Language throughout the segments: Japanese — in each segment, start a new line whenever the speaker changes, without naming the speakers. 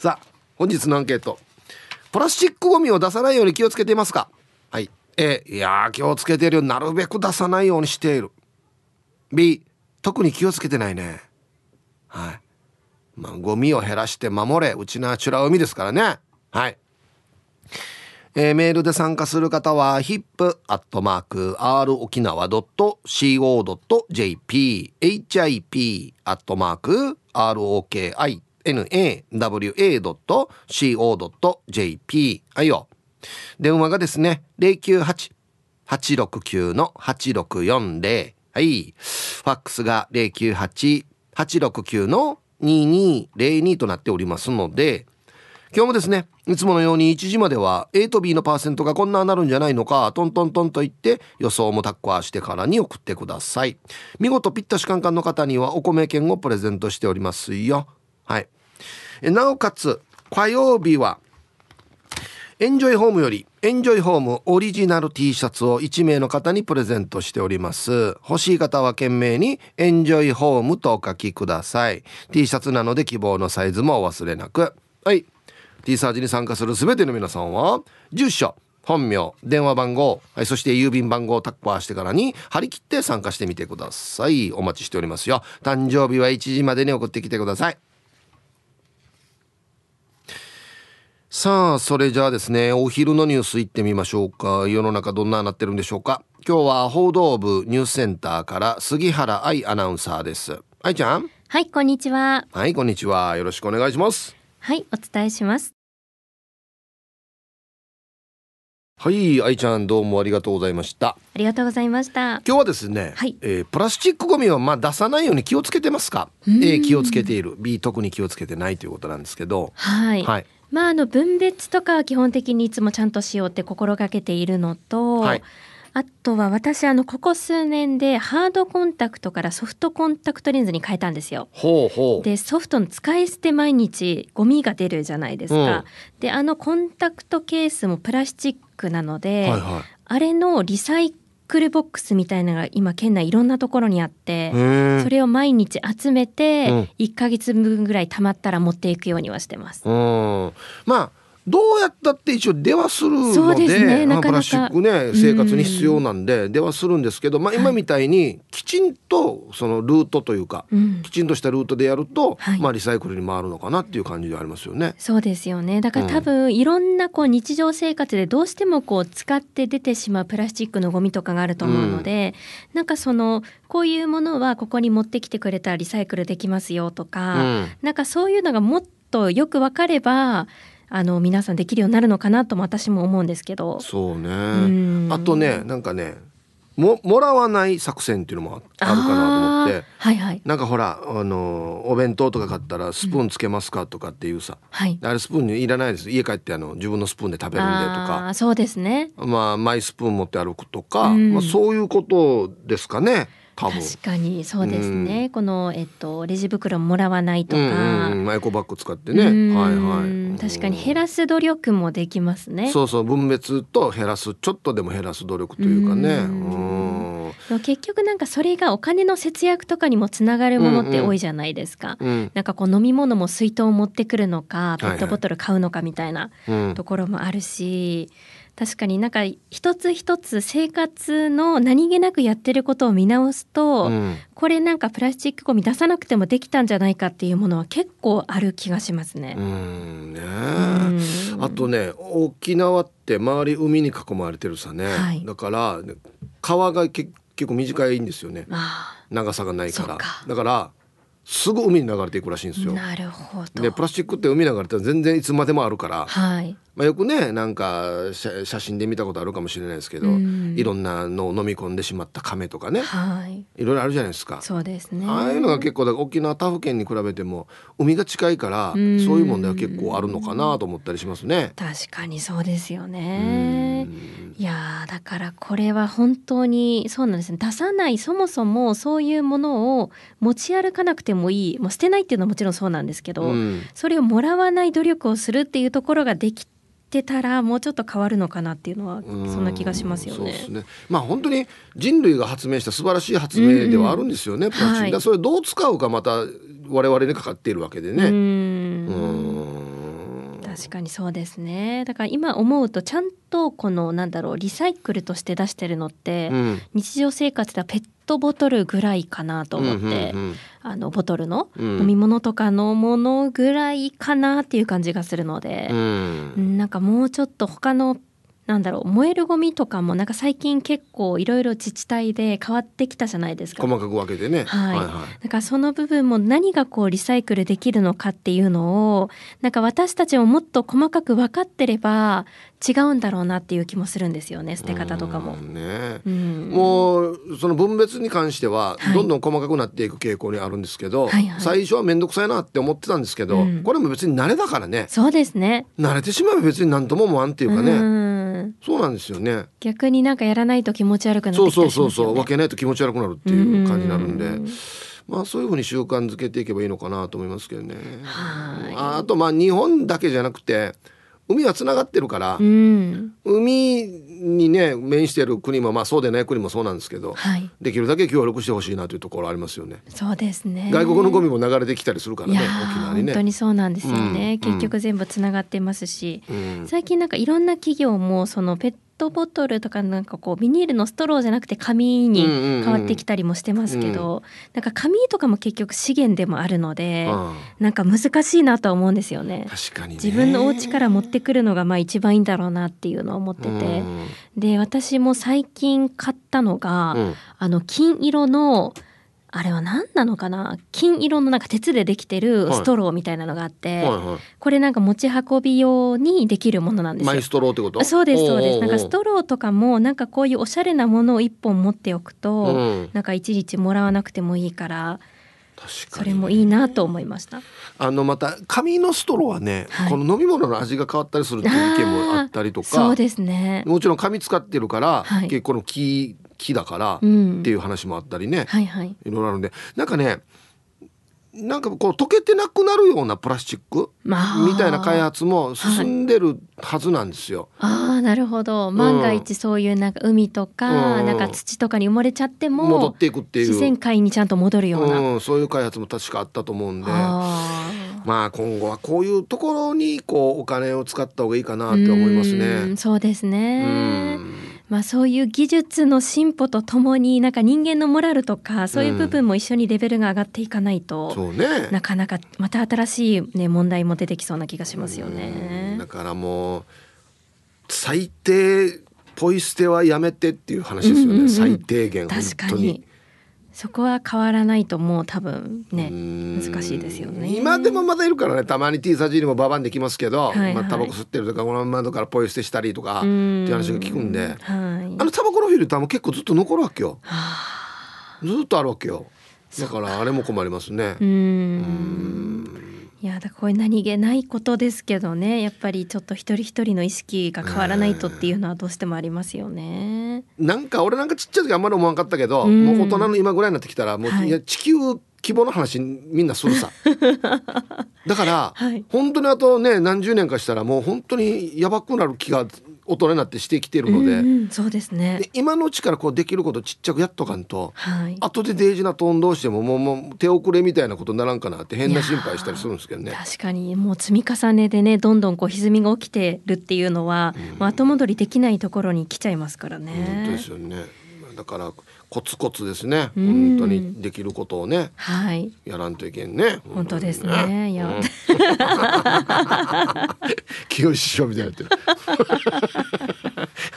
さあ本日のアンケート。プラスチックゴミを出さないように気をつけていますか？はい。A いや気をつけてるよ。なるべく出さないようにしている。B 特に気をつけてないね。はい。まあゴミを減らして守れ。うちなチュラ海ですからね。はい。えー、メールで参加する方は hip.r 沖縄 .co.jp hip.ROKI nawa.co.jp はいよ。電話がですね、098-869-8640。はい。ファックスが098-869-2202となっておりますので、今日もですね、いつものように1時までは A と B のパーセントがこんななるんじゃないのか、トントントンと言って予想もタッコアしてからに送ってください。見事ピッタシカンカンの方にはお米券をプレゼントしておりますよ。はい。なおかつ、火曜日は、エンジョイホームより、エンジョイホームオリジナル T シャツを1名の方にプレゼントしております。欲しい方は懸命に、エンジョイホームとお書きください。T シャツなので希望のサイズもお忘れなく。はい。T サージに参加する全ての皆さんは住所本名電話番号、はい、そして郵便番号をタッパーしてからに張り切って参加してみてくださいお待ちしておりますよ誕生日は1時までに送ってきてくださいさあそれじゃあですねお昼のニュースいってみましょうか。世の中どんななってるんでしょうか。今日は報道部ニュースセンターから杉原愛アナウンサーです。愛ちゃん？
はいこんにちは。
はいこんにちは。よろしくお願いします。
はいお伝えします。
はい愛ちゃんどうもありがとうございました。あ
りがとうございました。
今日はですね、はい、えー、プラスチックゴミはまあ出さないように気をつけてますか？A 気をつけている。B 特に気をつけてないということなんですけど。
はい、はいまあ、あの分別とかは基本的にいつもちゃんとしようって心がけているのと、はい、あとは私あのここ数年でハードコンタクトからソフトコンタクトレンズに変えたんですよ。
ほうほ
うでソフトの使い捨て毎日ゴミが出るじゃないですか。うん、であのコンタクトケースもプラスチックなので、はいはい、あれのリサイクルボックスみたいなのが今県内いろんなところにあってそれを毎日集めて1か月分ぐらいたまったら持っていくようにはしてます。
うん、まあどうやったって一応出はするのでで、ね、まあ、プラスチックね生活に必要なんで出はするんですけど、まあ、今みたいにきちんとそのルートというか、はい、きちんとしたルートでやると、はい、まあ、リサイクルに回るのかなっていう感じでありますよね。
そうですよね。だから多分、いろんなこう日常生活でどうしてもこう使って出てしまうプラスチックのゴミとかがあると思うので、うん、なんかそのこういうものはここに持ってきてくれたらリサイクルできますよとか、うん、なんかそういうのがもっとよく分かればあの皆さんできるようになるのかなとも私も思うんですけど。
そうね。あとねなんかねももらわない作戦っていうのもあるかなと思って。
はいはい、
なんかほらあのお弁当とか買ったらスプーンつけますかとかっていうさ、うんはい、あれスプーンいらないです。家帰ってあの自分のスプーンで食べるんでとか。
そうですね。
まあマイスプーン持って歩くとか、うん、まあ、そういうことですかね。
確かにそうですね、うん、この、えっと、レジ袋もらわないとか、
うんうん、エコバッグ使ってね、はいはい。
確かに減らす努力もできますね。
そうそう分別と減らすちょっとでも減らす努力というかね。うん。
結局なんかそれがお金の節約とかにもつながるものって多いじゃないですか、うんうん、なんかこう飲み物も水筒を持ってくるのかペットボトル買うのかみたいなところもあるし、はいはい確かになんか一つ一つ生活の何気なくやってることを見直すと、うん、これなんかプラスチックゴミ出さなくてもできたんじゃないかっていうものは結構ある気がしますね。
うんね。あとね沖縄って周り海に囲まれてるさね、はい、だから川が結構短いんですよね。長さがないから。だからすぐ海に流れていくらしいんですよ。
なるほど。
でプラスチックって海に流れて全然いつまでもあるから、
はい、
まあ、よくねなんか写真で見たことあるかもしれないですけど、いろんなのを飲み込んでしまった亀とかね、
はい、
いろいろあるじゃないですか。
そうですね。
ああいうのが結構沖縄他府県に比べても海が近いからそういう問題は結構あるのかなと思ったりしますね。
確かにそうですよね。いやだからこれは本当にそうなんですね出さないそもそもそういうものを持ち歩かなくてもいいもう捨てないっていうのはもちろんそうなんですけど、うん、それをもらわない努力をするっていうところができてたらもうちょっと変わるのかなっていうのはそんな気がしますよね。
ね。まあ本当に人類が発明した素晴らしい発明ではあるんですよね。うんうん、それどう使うかまた我々にかかっているわけでね。うん。
確かにそうですね。だから今思うとちゃんとこのなんだろうリサイクルとして出してるのって、うん、日常生活ではペットボトルぐらいかなと思って、うんうんうん、あのボトルの飲み物とかのものぐらいかなっていう感じがするので、うん、なんかもうちょっと他のなんだろう燃えるゴミとかもなんか最近結構いろいろ自治体で変わってきたじゃないですか。
細かく分けてね、
はい、はいはい。だからその部分も何がこうリサイクルできるのかっていうのをなんか私たちももっと細かく分かってれば違うんだろうなっていう気もするんですよね捨て方とかも。
ね、うん、もうその分別に関してはどんどん細かくなっていく傾向にあるんですけど、はいはい、最初は面倒くさいなって思ってたんですけど、うん、これも別に慣れだからね。
そうですね。
慣れてしまえば別に何とも思わんっていうかね、うん、そうなんですよね。
逆になんかやらないと気持ち悪くなってきた、ね、
そうそうそうそう。分けないと気持ち悪くなるっていう感じになるんで。まあそういうふうに習慣づけていけばいいのかなと思いますけどね。あとまあ日本だけじゃなくて海はつながってるから、うん、海にね面してる国もまあそうでない国もそうなんですけど、はい、できるだけ協力してほしいなというところありますよね。
そうですね。
外国のゴミも流れてきたりするからね沖縄にね。
本当にそうなんですよね。うん、結局全部つながってますし、うん、最近なんかいろんな企業もそのペットボトルとかなんかこうビニールのストローじゃなくて紙に変わってきたりもしてますけど、うん。うん、なんか紙とかも結局資源でもあるので、うん、なんか難しいなとは思うんですよね。
確かに、ね、
自分のお家から持ってくるのがまあ一番いいんだろうなっていうのを思ってて、うん、で私も最近買ったのが、うん、あの金色のあれは何なのかな？金色のなんか鉄でできてるストローみたいなのがあって、はいはい。はい、これなんか持ち運び用にできるものなんですよ。
マイストローってこと？
そうですそうです。なんかストローとかもなんかこういうおしゃれなものを一本持っておくと、うん、なんかいちいちもらわなくてもいいから。それもいいなと思いました。
あのまた紙のストローはね、はい、この飲み物の味が変わったりするっていう意見もあったりとか
そうですね。
もちろん紙使ってるから、はい、結構の木木だからっていう話もあったりね、はいはい、いろいろあるんで。なんかねなんかこう溶けてなくなるようなプラスチックみたいな開発も進んでるはずなんですよ。
はい、ああなるほど。万が一そういうなんか海とか、うん、なんか土とかに埋もれちゃっても
戻っていくっていう。
自然界にちゃんと戻るような、
うん、そういう開発も確かあったと思うんで。まあ今後はこういうところにこうお金を使った方がいいかなって思いますね。
うそうですね。まあ、そういう技術の進歩とともになんか人間のモラルとかそういう部分も一緒にレベルが上がっていかないと、
うんね、
なかなかまた新しい、ね、問題も出てきそうな気がしますよね。
だからもう最低ポイ捨てはやめてっていう話ですよね、うんうんうん、最低限
確かにそこは変わらないともう多分ね難しいですよね。
今でもまだいるからねたまに T サージにもババンできますけど、はいはい、まあタバコ吸ってるとかこの窓からポイ捨てしたりとかっていう話が聞くんで、はい、あのタバコのフィルターも結構ずっと残るわけよ。ずっとあるわけよ。だからあれも困りますね。うん
いやだこれ何気ないことですけどね。やっぱりちょっと一人一人の意識が変わらないとっていうのはどうしてもありますよね。
なんか俺なんかちっちゃい時あんまり思わんかったけど、うん、もう大人の今ぐらいになってきたらもう、はい、いや地球規模の話みんなするさ。だから、はい、本当にあとね何十年かしたらもう本当にやばくなる気が大人になってしてきてるので、うんうん、
そうですね。
今のうちからこうできることちっちゃくやっとかんと、はい、後でデイジなトーン同士でももうもう手遅れみたいなことにならんかなって変な心配したりするんですけどね。
確かにもう積み重ねでねどんどんこう歪みが起きてるっていうのは、うん、後戻りできないところに来ちゃいますからね。
本当ですよね。だからコツコツですね、本当にできることをね、はい、やらんといけんね。
本当ですね。いや、うん、
清志師匠みたいになってる。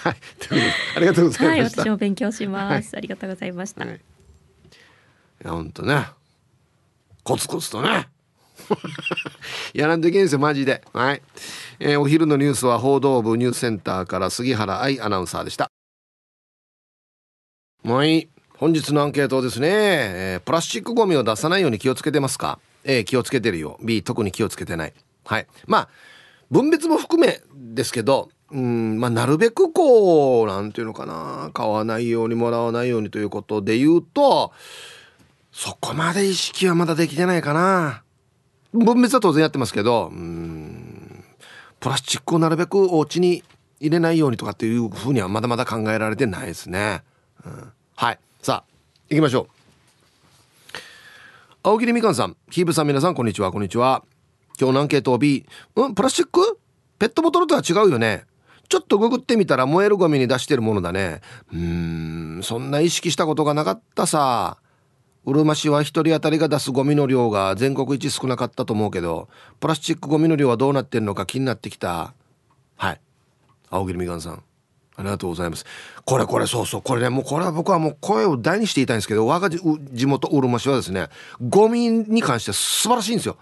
はい、ありがとうございました。
はい、私も勉強します。はい、ありがとうございました。はい、い
や本当ね、コツコツとね。やらんといけんですよマジではい、えー、お昼のニュースは報道部ニュースセンターから杉原愛アナウンサーでしたはい本日のアンケートですね、えー、プラスチックゴミを出さないように気をつけてますか？A 気をつけてるよ。B 特に気をつけてない。はい。まあ分別も含めですけどうんまあなるべくこうなんていうのかな。買わないようにもらわないようにということで言うとそこまで意識はまだできてないかな。分別は当然やってますけどうんプラスチックをなるべくお家に入れないようにとかっていうふうにはまだまだ考えられてないですね。はい。さあ行きましょう。青桐みかんさんキーブさん皆さんこんにちは。こんにちは。今日のアンケートを B うんプラスチック？ペットボトルとは違うよね。ちょっとググってみたら燃えるゴミに出してるものだね。うーんそんな意識したことがなかったさ。うるま市は1人当たりが出すゴミの量が全国一少なかったと思うけどプラスチックゴミの量はどうなってんのか気になってきた。はい。青桐みかんさん。ありがとうございます。これこれそうそう。これねもうこれは僕はもう声を大にして言いたいんですけど我が地元うるま市はですねゴミに関して素晴らしいんですよ。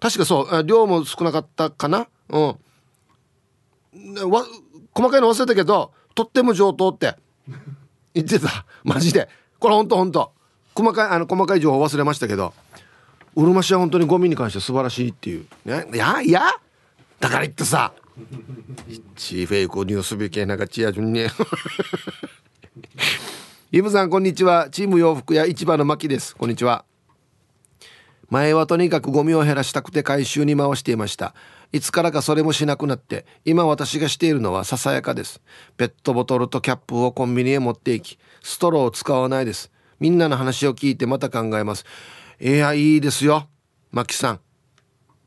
確かそう。量も少なかったかな？うん。わ細かいの忘れたけどとっても上等って。言ってた。マジで。これほんとほんと。細かいあの細かい情報忘れましたけどうるま市は本当にゴミに関して素晴らしいっていう、ね、いやいや。だから言ってさチーフェイクニュースビケなんかチアジュンね イブさんこんにちは。チーム洋服屋市場の牧です。こんにちは。前はとにかくゴミを減らしたくて回収に回していました。いつからかそれもしなくなって今私がしているのはささやかです。ペットボトルとキャップをコンビニへ持っていきストローを使わないです。みんなの話を聞いてまた考えます。いやいいですよ。マキさん。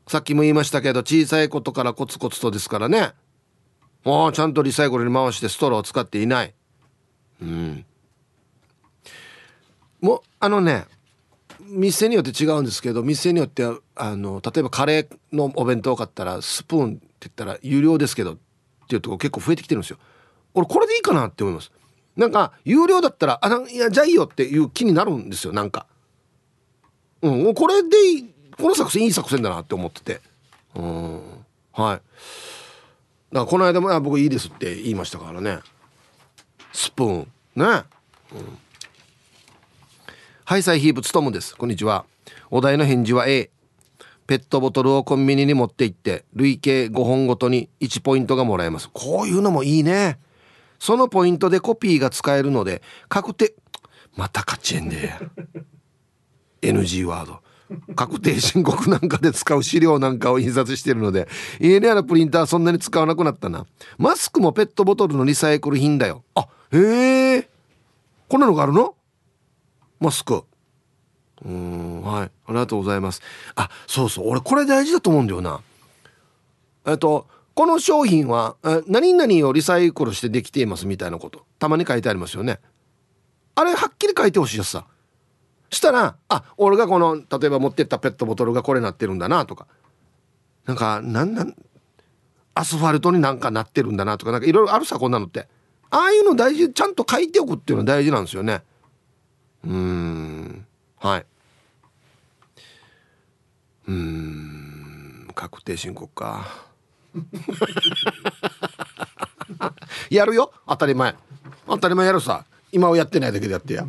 さっきも言いましたけど小さいことからコツコツとですからね。もうちゃんとリサイクルに回してストローを使っていない。うん。もうあのね店によって違うんですけど店によってはあの例えばカレーのお弁当買ったらスプーンって言ったら有料ですけどっていうとこ結構増えてきてるんですよ。俺これでいいかなって思います。なんか有料だったらあいやじゃあいいよっていう気になるんですよなんか。うんこれでいいこの作戦いい作戦だなって思ってて。うん。はい。だからこの間も僕いいですって言いましたからね。スプーン。ね。うん。ハイサイヒープツトムです。こんにちは。お題の返事は A ペットボトルをコンビニに持って行って累計5本ごとに1ポイントがもらえます。こういうのもいいね。そのポイントでコピーが使えるので確定。また勝ちえんで NG ワード。確定申告なんかで使う資料なんかを印刷してるので家にあるプリンターそんなに使わなくなったな。マスクもペットボトルのリサイクル品だよ。あへえ。こんなのがあるの？マスク。うんはい。ありがとうございます。あそうそう。俺これ大事だと思うんだよな。えっとこの商品は何々をリサイクルしてできていますみたいなこと。たまに書いてありますよね。あれはっきり書いてほしいやつさ。したらあ俺がこの例えば持ってったペットボトルがこれなってるんだなとか。なんかなんなんアスファルトになんかなってるんだなとか。なんかいろいろあるさこんなのって。ああいうの大事ちゃんと書いておくっていうのは大事なんですよね。うん。はい。うん。確定申告か。やるよ。当たり前。当たり前やるさ。今はやってないだけでやってや。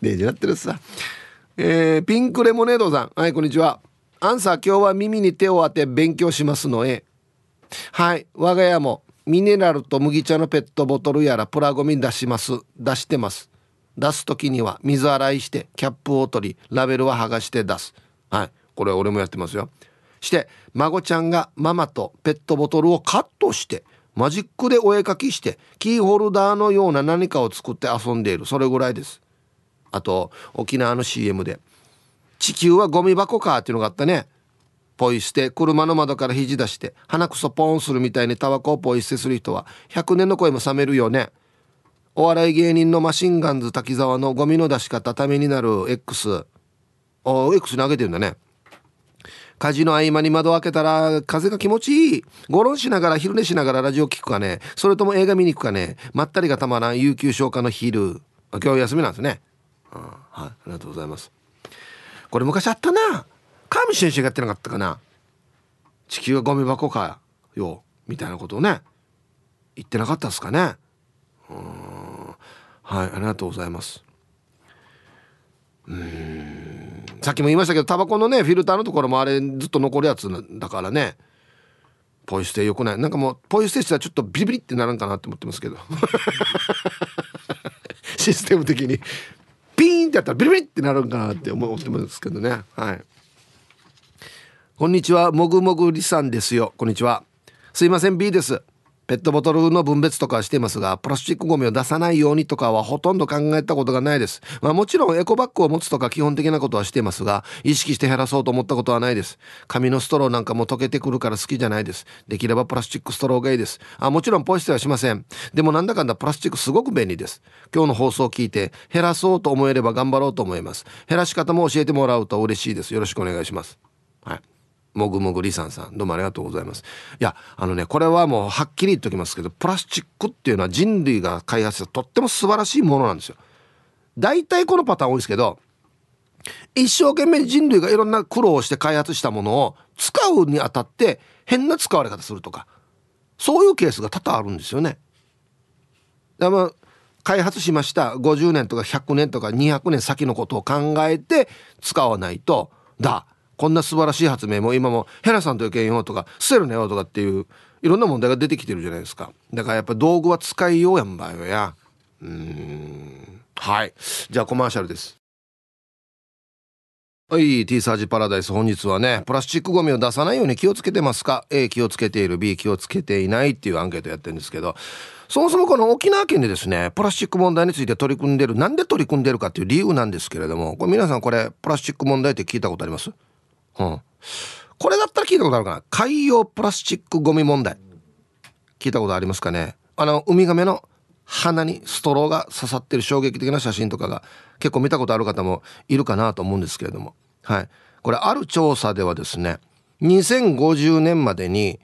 デージなってるさ。えー、ピンクレモネードさん。はいこんにちは。アンサー今日は耳に手を当て勉強しますのへはい我が家もミネラルと麦茶のペットボトルやらプラゴミ出します。出してます。出す時には水洗いしてキャップを取りラベルは剥がして出す。はいこれ俺もやってますよ。して孫ちゃんがママとペットボトルをカットしてマジックでお絵描きしてキーホルダーのような何かを作って遊んでいる。それぐらいです。あと沖縄の CM で「地球はゴミ箱か」っていうのがあったね。ポイ捨て。車の窓から肘出して。鼻くそポンするみたいにタバコをポイ捨てする人は100年の声も冷めるよね。お笑い芸人のマシンガンズ滝沢のゴミの出し方ためになる X お X に上げてるんだね。火事の合間に窓開けたら風が気持ちいい。ゴロンしながら昼寝しながらラジオ聞くかね。それとも映画見に行くかね。まったりがたまらん有給消化の昼。今日休みなんですね、はい。ありがとうございます。これ昔あったな。川見先生がやってなかったかな。地球はゴミ箱かよみたいなことをね。言ってなかったですかね。うん。はい。ありがとうございます。うん。さっきも言いましたけどタバコのねフィルターのところもあれずっと残るやつだからね。ポイ捨てよくない。なんかもうポイ捨てしたらちょっとビリビリってならんかなって思ってますけど。システム的に。ンってやったらビリビリってなるんかなって思ってますけどね。はい。こんにちは。もぐもぐりさんですよ。こんにちは。すいません。B です。ペットボトルの分別とかはしていますがプラスチックゴミを出さないようにとかはほとんど考えたことがないです、まあ、もちろんエコバッグを持つとか基本的なことはしていますが意識して減らそうと思ったことはないです。紙のストローなんかも溶けてくるから好きじゃないです。できればプラスチックストローがいいです。あもちろんポイ捨てはしません。でもなんだかんだプラスチックすごく便利です。今日の放送を聞いて減らそうと思えれば頑張ろうと思います。減らし方も教えてもらうと嬉しいです。よろしくお願いします。はい。もぐもぐりさんさんどうもありがとうございますいやあのねこれはもうはっきり言っておきますけどプラスチックっていうのは人類が開発したとっても素晴らしいものなんですよ大体このパターン多いですけど一生懸命人類がいろんな苦労をして開発したものを使うにあたって変な使われ方するとかそういうケースが多々あるんですよね。だから開発しました50年とか100年とか200年先のことを考えて使わないとだこんな素晴らしい発明も今もヘラさんというけんよとか捨てるねよとかっていういろんな問題が出てきてるじゃないですか。だからやっぱ道具は使いようやんばよや。うん。はい。じゃあコマーシャルです。はい T サージパラダイス本日はねプラスチックゴミを出さないように気をつけてますか？A 気をつけている。B 気をつけていないっていうアンケートやってるんですけど。そもそもこの沖縄県でですねプラスチック問題について取り組んでるなんで取り組んでるかっていう理由なんですけれどもこれ皆さんこれプラスチック問題って聞いたことあります？うん。これだったら聞いたことあるかな？海洋プラスチックゴミ問題。聞いたことありますかね？あの、ウミガメの鼻にストローが刺さってる衝撃的な写真とかが結構見たことある方もいるかなと思うんですけれども。はい。これある調査ではですね、2050年までに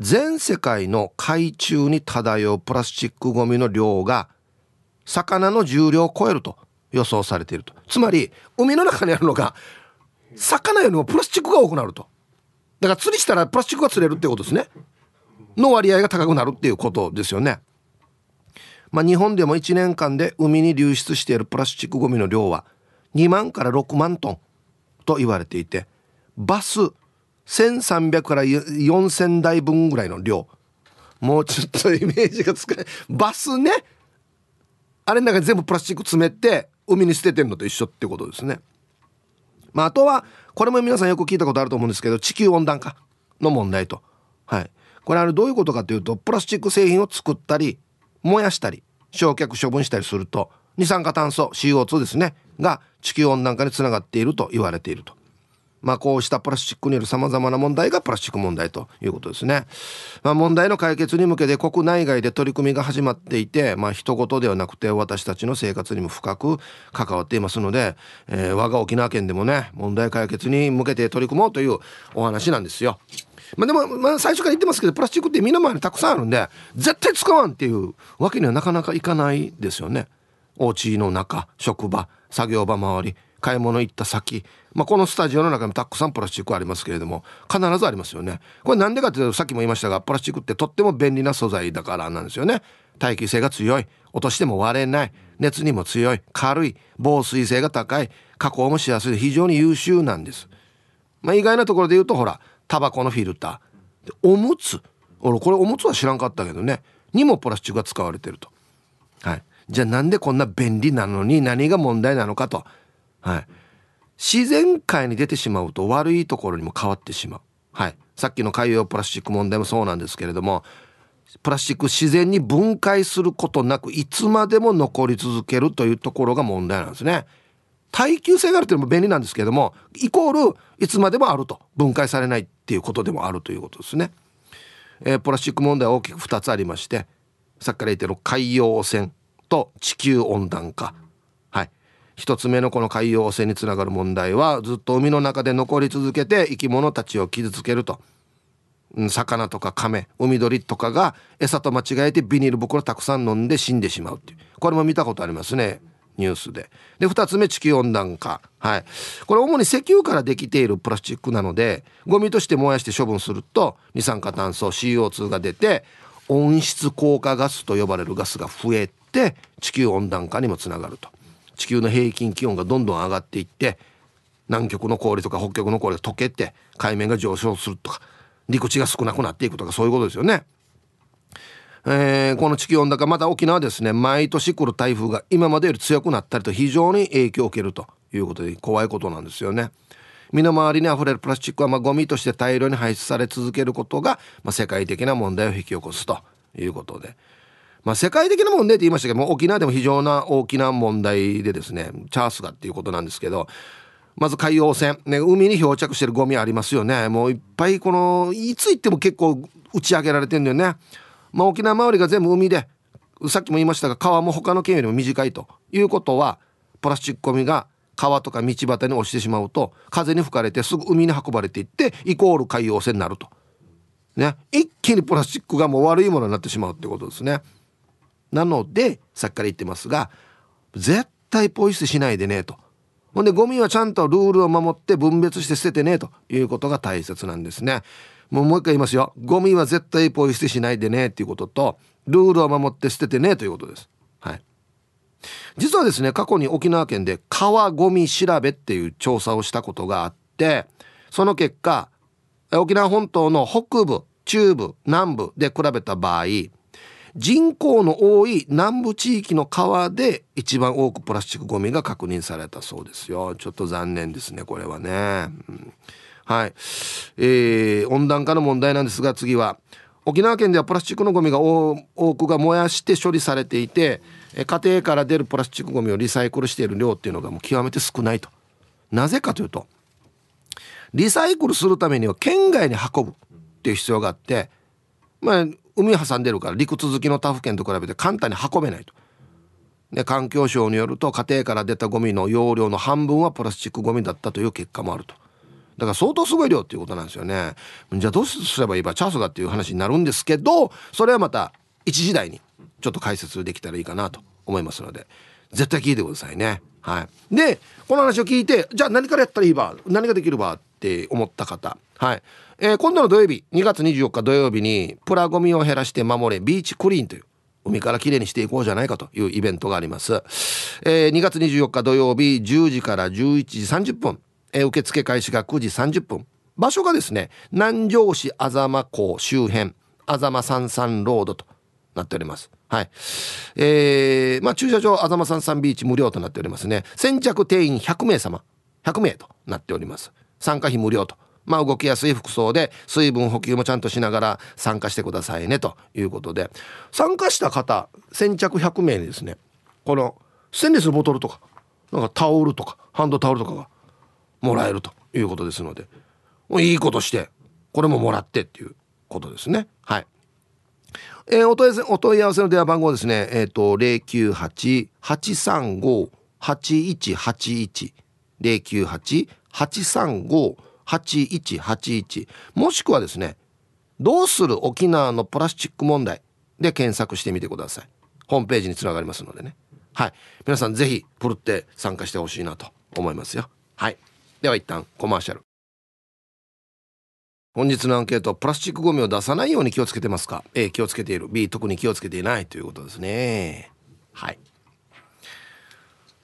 全世界の海中に漂うプラスチックゴミの量が魚の重量を超えると予想されていると。つまり、海の中にあるのが魚よりもプラスチックが多くなると。だから釣りしたらプラスチックが釣れるってことですね。の割合が高くなるっていうことですよね。まあ日本でも1年間で海に流出しているプラスチックごみの量は2万から6万トンと言われていてバス1300から4000台分ぐらいの量。もうちょっとイメージがつかないバスね。あれの中に全部プラスチック詰めて海に捨ててんのと一緒ってことですね。まあ、あとはこれも皆さんよく聞いたことあると思うんですけど地球温暖化の問題と、はい、これあれどういうことかというとプラスチック製品を作ったり燃やしたり焼却処分したりすると二酸化炭素 CO2 ですねが地球温暖化につながっていると言われていると。まあ、こうしたプラスチックによるさまざまな問題がプラスチック問題ということですね。まあ、問題の解決に向けて国内外で取り組みが始まっていて、まあ、一言ではなくて私たちの生活にも深く関わっていますので、えー、我が沖縄県でもね問題解決に向けて取り組もうというお話なんですよ。まあ、でも、まあ、最初から言ってますけどプラスチックって身の回りたくさんあるんで絶対使わんっていうわけにはなかなかいかないですよね。お家の中職場作業場周り買い物行った先、まあ、このスタジオの中にもたくさんプラスチックありますけれども必ずありますよね。これなんでかというとさっきも言いましたがプラスチックってとっても便利な素材だからなんですよね。耐久性が強い。落としても割れない。熱にも強い。軽い。防水性が高い。加工もしやすい。非常に優秀なんです、まあ、意外なところで言うとほらタバコのフィルター。おむつ。俺これおむつは知らんかったけどね。にもプラスチックが使われてると。はい。じゃあなんでこんな便利なのに何が問題なのかと。はい、自然界に出てしまうと悪いところにも変わってしまう、はい、さっきの海洋プラスチック問題もそうなんですけれどもプラスチック自然に分解することなくいつまでも残り続けるというところが問題なんですね。耐久性があるというのも便利なんですけれどもイコールいつまでもあると。分解されないっていうことでもあるということですね。えー、プラスチック問題は大きく2つありましてさっきから言ってる海洋汚染と地球温暖化。一つ目のこの海洋汚染につながる問題はずっと海の中で残り続けて生き物たちを傷つけると。魚とか亀海鳥とかが餌と間違えてビニール袋たくさん飲んで死んでしまうっていう。これも見たことありますねニュースで。で2つ目地球温暖化。はい。これ主に石油からできているプラスチックなのでゴミとして燃やして処分すると二酸化炭素 CO2 が出て温室効果ガスと呼ばれるガスが増えて地球温暖化にもつながると。地球の平均気温がどんどん上がっていって南極の氷とか北極の氷が溶けて海面が上昇するとか陸地が少なくなっていくとかそういうことですよね。えー、この地球温暖化また沖縄ですね毎年来る台風が今までより強くなったりと非常に影響を受けるということで怖いことなんですよね。身の回りにあふれるプラスチックはまあゴミとして大量に排出され続けることが、まあ、世界的な問題を引き起こすということで。まあ、世界的な問題って言いましたけども沖縄でも非常な大きな問題でですねチャースがっていうことなんですけどまず海洋汚染、ね、海に漂着してるゴミありますよねもういっぱいこのいつ行っても結構打ち上げられてんだよね、まあ、沖縄周りが全部海でさっきも言いましたが川も他の県よりも短いということはプラスチックゴミが川とか道端に落ちてしまうと風に吹かれてすぐ海に運ばれていってイコール海洋汚染になると。ね、一気にプラスチックがもう悪いものになってしまうってことですね。なのでさっきから言ってますが絶対ポイ捨てしないでねと。ほんでゴミはちゃんとルールを守って分別して捨ててねということが大切なんですね。もうもう一回言いますよ。ゴミは絶対ポイ捨てしないでねっていうこととルールを守って捨ててねということです。はい。実はですね過去に沖縄県で川ゴミ調べっていう調査をしたことがあってその結果沖縄本島の北部中部南部で比べた場合人口の多い南部地域の川で一番多くプラスチックゴミが確認されたそうですよ。ちょっと残念ですねこれはね、うん、はい、えー、温暖化の問題なんですが次は沖縄県ではプラスチックのゴミが多くが燃やして処理されていて家庭から出るプラスチックゴミをリサイクルしている量っていうのがもう極めて少ないと。なぜかというとリサイクルするためには県外に運ぶっていう必要があってまあ海挟んでるから陸続きの他府県と比べて簡単に運べないと。で環境省によると家庭から出たゴミの容量の半分はプラスチックゴミだったという結果もあると。だから相当すごい量っていうことなんですよね。じゃあどうすればいい？ばチャンスがっていう話になるんですけどそれはまた一時代にちょっと解説できたらいいかなと思いますので絶対聞いてくださいね。はい、でこの話を聞いてじゃあ何からやったらいいば何ができるばって思った方、はいえー、今度の土曜日2月24日土曜日にプラゴミを減らして守れビーチクリーンという海からきれいにしていこうじゃないかというイベントがあります、えー、2月24日土曜日10時から11時30分、えー、受付開始が9時30分場所がですね南城市あざま港周辺あざま三三ロードとなっておりますはい。えー、まあ、駐車場、あざまさんさんビーチ無料となっておりますね。先着定員100名様、100名となっております。参加費無料と。まあ、動きやすい服装で水分補給もちゃんとしながら参加してくださいねということで参加した方先着100名にですねこのステンレスボトルとかなんかタオルとかハンドタオルとかがもらえるということですのでいいことしてこれももらってっていうことですねはいえー、お問いお問い合わせの電話番号ですね。えっ、ー、と、098-835-8181。8181。もしくはですね、どうする沖縄のプラスチック問題で検索してみてください。ホームページにつながりますのでね。はい。皆さんぜひ、ふるって参加してほしいなと思いますよ。はい。では一旦コマーシャル。本日のアンケートプラスチックゴミを出さないように気をつけてますか？A 気をつけている B 特に気をつけていないということですねはい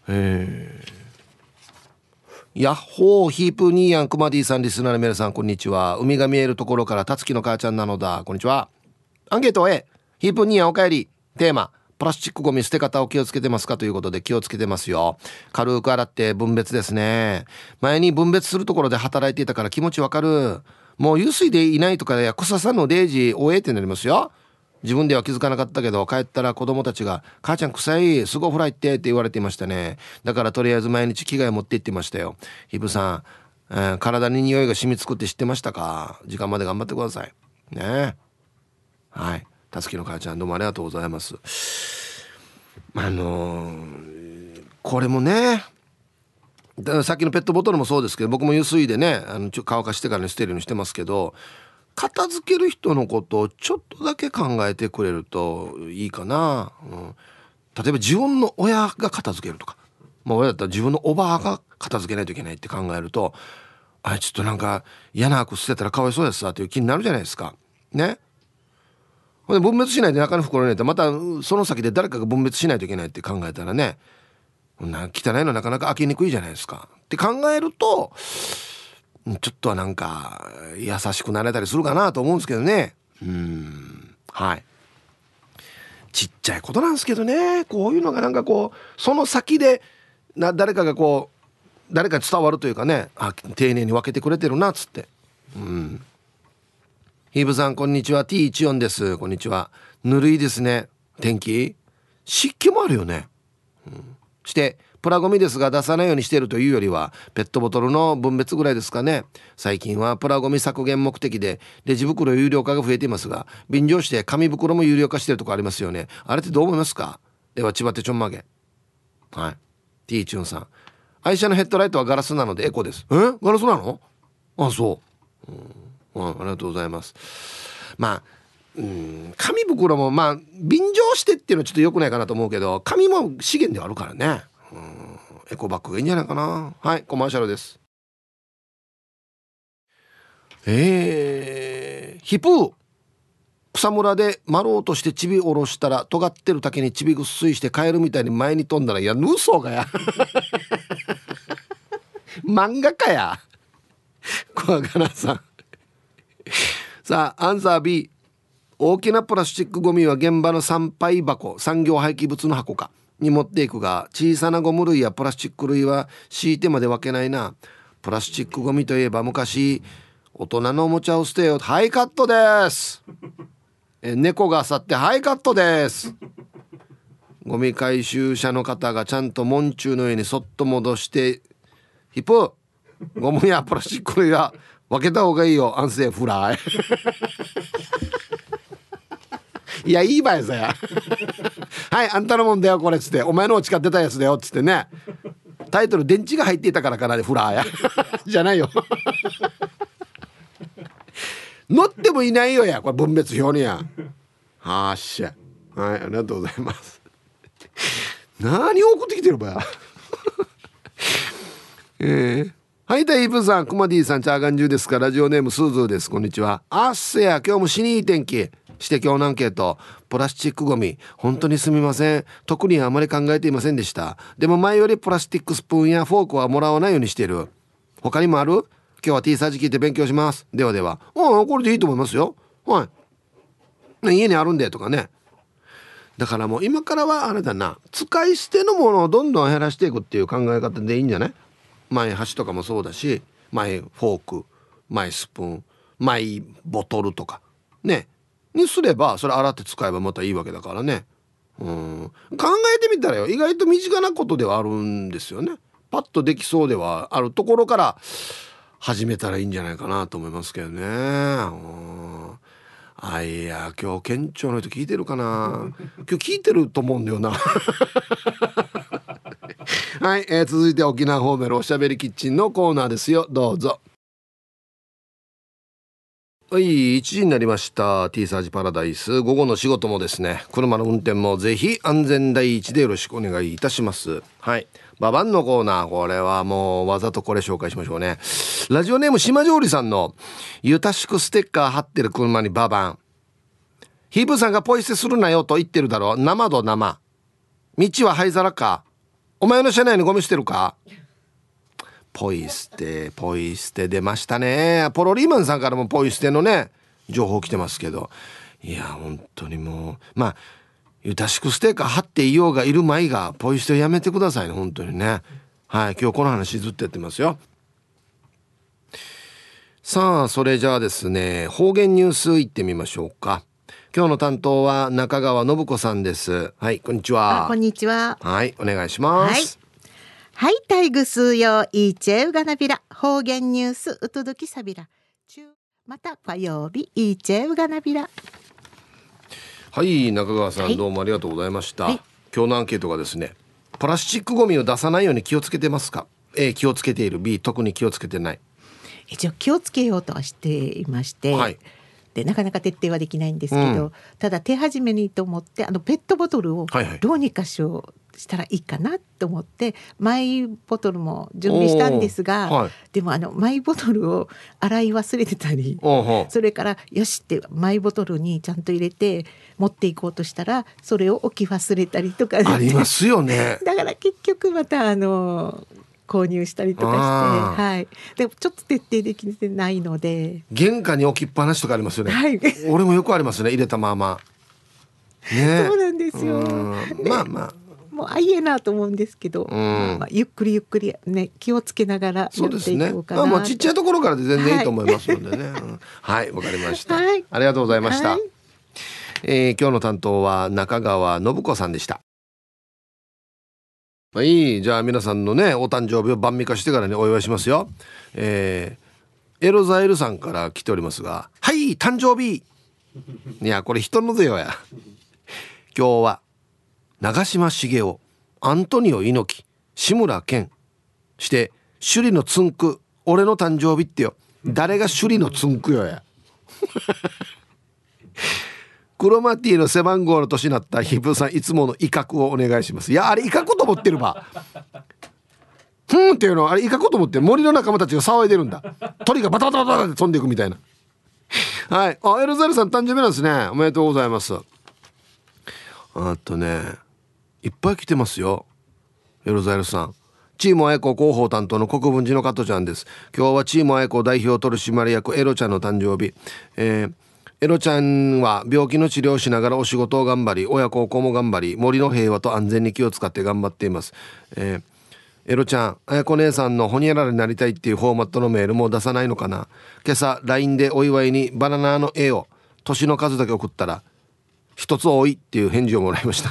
えー、ヤッホーヒープニーヤンクマディさんリスナーの皆さんこんにちは。海が見えるところからたつきの母ちゃんなのだ。こんにちは。アンケート A ヒープニーヤンおかえり。テーマ。プラスチックゴミ捨て方を気をつけてますか？ということで気をつけてますよ。軽く洗って分別ですね。前に分別するところで働いていたから気持ちわかる。もう油水でいないとかや草さんの0時終えってなりますよ。自分では気づかなかったけど帰ったら子供たちが「母ちゃん臭いすごいフライって」って言われていましたね。だからとりあえず毎日着替え持って行ってましたよ。ひぶさん、えー、体に匂いが染みつくって知ってましたか？時間まで頑張ってください。ね。はい。たつきの母ちゃんどうもありがとうございます。あのー、これもねさっきのペットボトルもそうですけど僕も油水でねあの乾かしてからに捨てるようにしてますけど片付ける人のことをちょっとだけ考えてくれるといいかな、うん、例えば自分の親が片付けるとか、まあ、親だったら自分のおばあが片付けないといけないって考えるとあちょっとなんか嫌な悪捨てたらかわいそうですわという気になるじゃないですか。ね。ほんで分別しないで中の袋に入れてまたその先で誰かが分別しないといけないって考えたらねな汚いのなかなか開けにくいじゃないですか。って考えるとちょっとはなんか優しくなれたりするかなと思うんですけどね。うん。はい。ちっちゃいことなんですけどね。こういうのがなんかこうその先でな誰かがこう誰かに伝わるというかね。あ丁寧に分けてくれてるなっつって。うん。ヒーブさんこんにちは。T14 です。こんにちは。ぬるいですね。天気？湿気もあるよね、うん、してプラゴミですが出さないようにしているというよりはペットボトルの分別ぐらいですかね。最近はプラゴミ削減目的でレジ袋有料化が増えていますが便乗して紙袋も有料化してるとこありますよね。あれってどう思いますか？では千葉手ちょんまげ。はい。T チュンさん。愛車のヘッドライトはガラスなのでエコです。え？ガラスなの？あそう、うん、ありがとうございます。まあうん紙袋もまあ便乗してっていうのはちょっと良くないかなと思うけど紙も資源ではあるからね、うん、エコバッグがいいんじゃないかな。はいコマーシャルです。えー、ヒプー。草むらで丸落としてちび下ろしたら尖ってる竹にちびぐっすいしてカエルみたいに前に飛んだらいや嘘がや。漫画かや。小柄さん。さあアンサー B 大きなプラスチックゴミは現場の参拝箱産業廃棄物の箱か。に持っていくが小さなゴム類やプラスチック類は敷いてまで分けないな。プラスチックゴミといえば昔大人のおもちゃを捨てようハイカットです。え猫が去ってハイカットです。ゴミ回収車の方がちゃんと門中の上にそっと戻してヒップ。ゴムやプラスチック類は分けた方がいいよ。安静。フライ。いやいい場合さや。はいあんたのもんだよこれっつって。お前のを使ってたやつだよっつってね。タイトル電池が入っていたからかなでフラーや。じゃないよ。乗ってもいないよやこれ分別表にやはっしゃ。はいありがとうございます。何を送ってきてるばや。えー。はい、大イブさん、クマディさん、チャーガンジュですか、ラジオネームスーズーです。こんにちは。あっせや、今日も死にいい天気。して今日のアンケート、プラスチックゴミ、本当にすみません。特にあまり考えていませんでした。でも前よりプラスチックスプーンやフォークはもらわないようにしている。他にもある？今日は T サージ聞いて勉強します。ではでは。うん、これでいいと思いますよ。はい。家にあるんでとかね。だからもう今からはあれだな使い捨てのものをどんどん減らしていくっていう考え方でいいんじゃない？前箸とかもそうだし前フォーク前スプーン前ボトルとかね。にすればそれ洗って使えばまたいいわけだからね。うん。考えてみたらよ意外と身近なことではあるんですよね。パッとできそうではあるところから始めたらいいんじゃないかなと思いますけどね。うん。あいや今日県庁の人聞いてるかな？今日聞いてると思うんだよな。はい、えー、続いて沖縄方面のおしゃべりキッチンのコーナーですよ。どうぞ。はい1時になりました。T サージパラダイス。午後の仕事もですね。車の運転もぜひ安全第一でよろしくお願いいたします。はい。ババンのコーナー。これはもうわざとこれ紹介しましょうね。ラジオネーム島上里さんのゆたしくステッカー貼ってる車にババンヒープさんがポイ捨てするなよと言ってるだろ生と生。道は灰皿か。お前の車内にゴミ捨てるか？ポイ捨てポイ捨て出ましたね。ポロリーマンさんからもポイ捨てのね情報来てますけど。いや本当にもうまあゆたしくステーカー貼っていようがいるまいがポイ捨てやめてくださいね本当にね。はい今日この話ずっとやってますよ。さあそれじゃあですね方言ニュースいってみましょうか。今日の担当は中川信子さんです。はいこんにちは。
こんにちは。
はいお願いします。
はい。タイグスヨイチェウガナビラ。方言ニュースうとどきさびらまた火曜日イチェウガナビラ。
はい中川さん、はい、どうもありがとうございました、はい、今日のアンケートがですねプラスチックゴミを出さないように気をつけてますか？A 気をつけている。B 特に気をつけてない。
一応気をつけようとはしていまして、はい、でなかなか徹底はできないんですけど、うん、ただ手始めにと思ってあのペットボトルをどうにかしようしたらいいかなと思って、マイボトルも準備したんですが、はい、でもあのマイボトルを洗い忘れてたりそれからよしってマイボトルにちゃんと入れて持っていこうとしたらそれを置き忘れたりとか
ありますよね。
だから結局またあの購入したりとかしてはい。でもちょっと徹底できてないので。
玄関に置きっぱなしとかありますよね、
はい、
俺もよくありますね入れたまま。
ね。そうなんですよ。
まあまあ。
もうあいえなと思うんですけど、うん。まあ、ゆっくりゆっくりね気をつけながらやっていこうかな
まあ、まあちっちゃいところからで全然いいと思いますのでね。はいわ、はい、かりました、はい、ありがとうございました、はい、えー、今日の担当は中川信子さんでしたはいじゃあ皆さんのねお誕生日を晩味化してからねお祝いしますよ。えー、エロザイルさんから来ておりますがはい誕生日!いやこれ人のぜよや。今日は長嶋茂雄アントニオ猪木志村けんして首里のつんく俺の誕生日ってよ。誰が首里のつんくよや。クロマティの背番号の年になったヒブさんいつもの威嚇をお願いします。いやあれ威嚇と思ってるばふんっていうのあれ威嚇と思って森の仲間たちが騒いでるんだ。鳥がバタバタバタって飛んでいくみたいな。はい。あエルザルさん誕生日なんですね。おめでとうございます。あとねいっぱい来てますよ。エロザイルさん。チームアイコ広報担当の国分寺の加藤ちゃんです。今日はチームアイコ代表取締役エロちゃんの誕生日、えー、エロちゃんは病気の治療をしながらお仕事を頑張り親孝行も頑張り森の平和と安全に気を使って頑張っています、えー、エロちゃん、あやこ姉さんのホニャララになりたいっていうフォーマットのメールも出さないのかな？今朝 LINE でお祝いにバナナの絵を年の数だけ送ったら一つ多いっていう返事をもらいました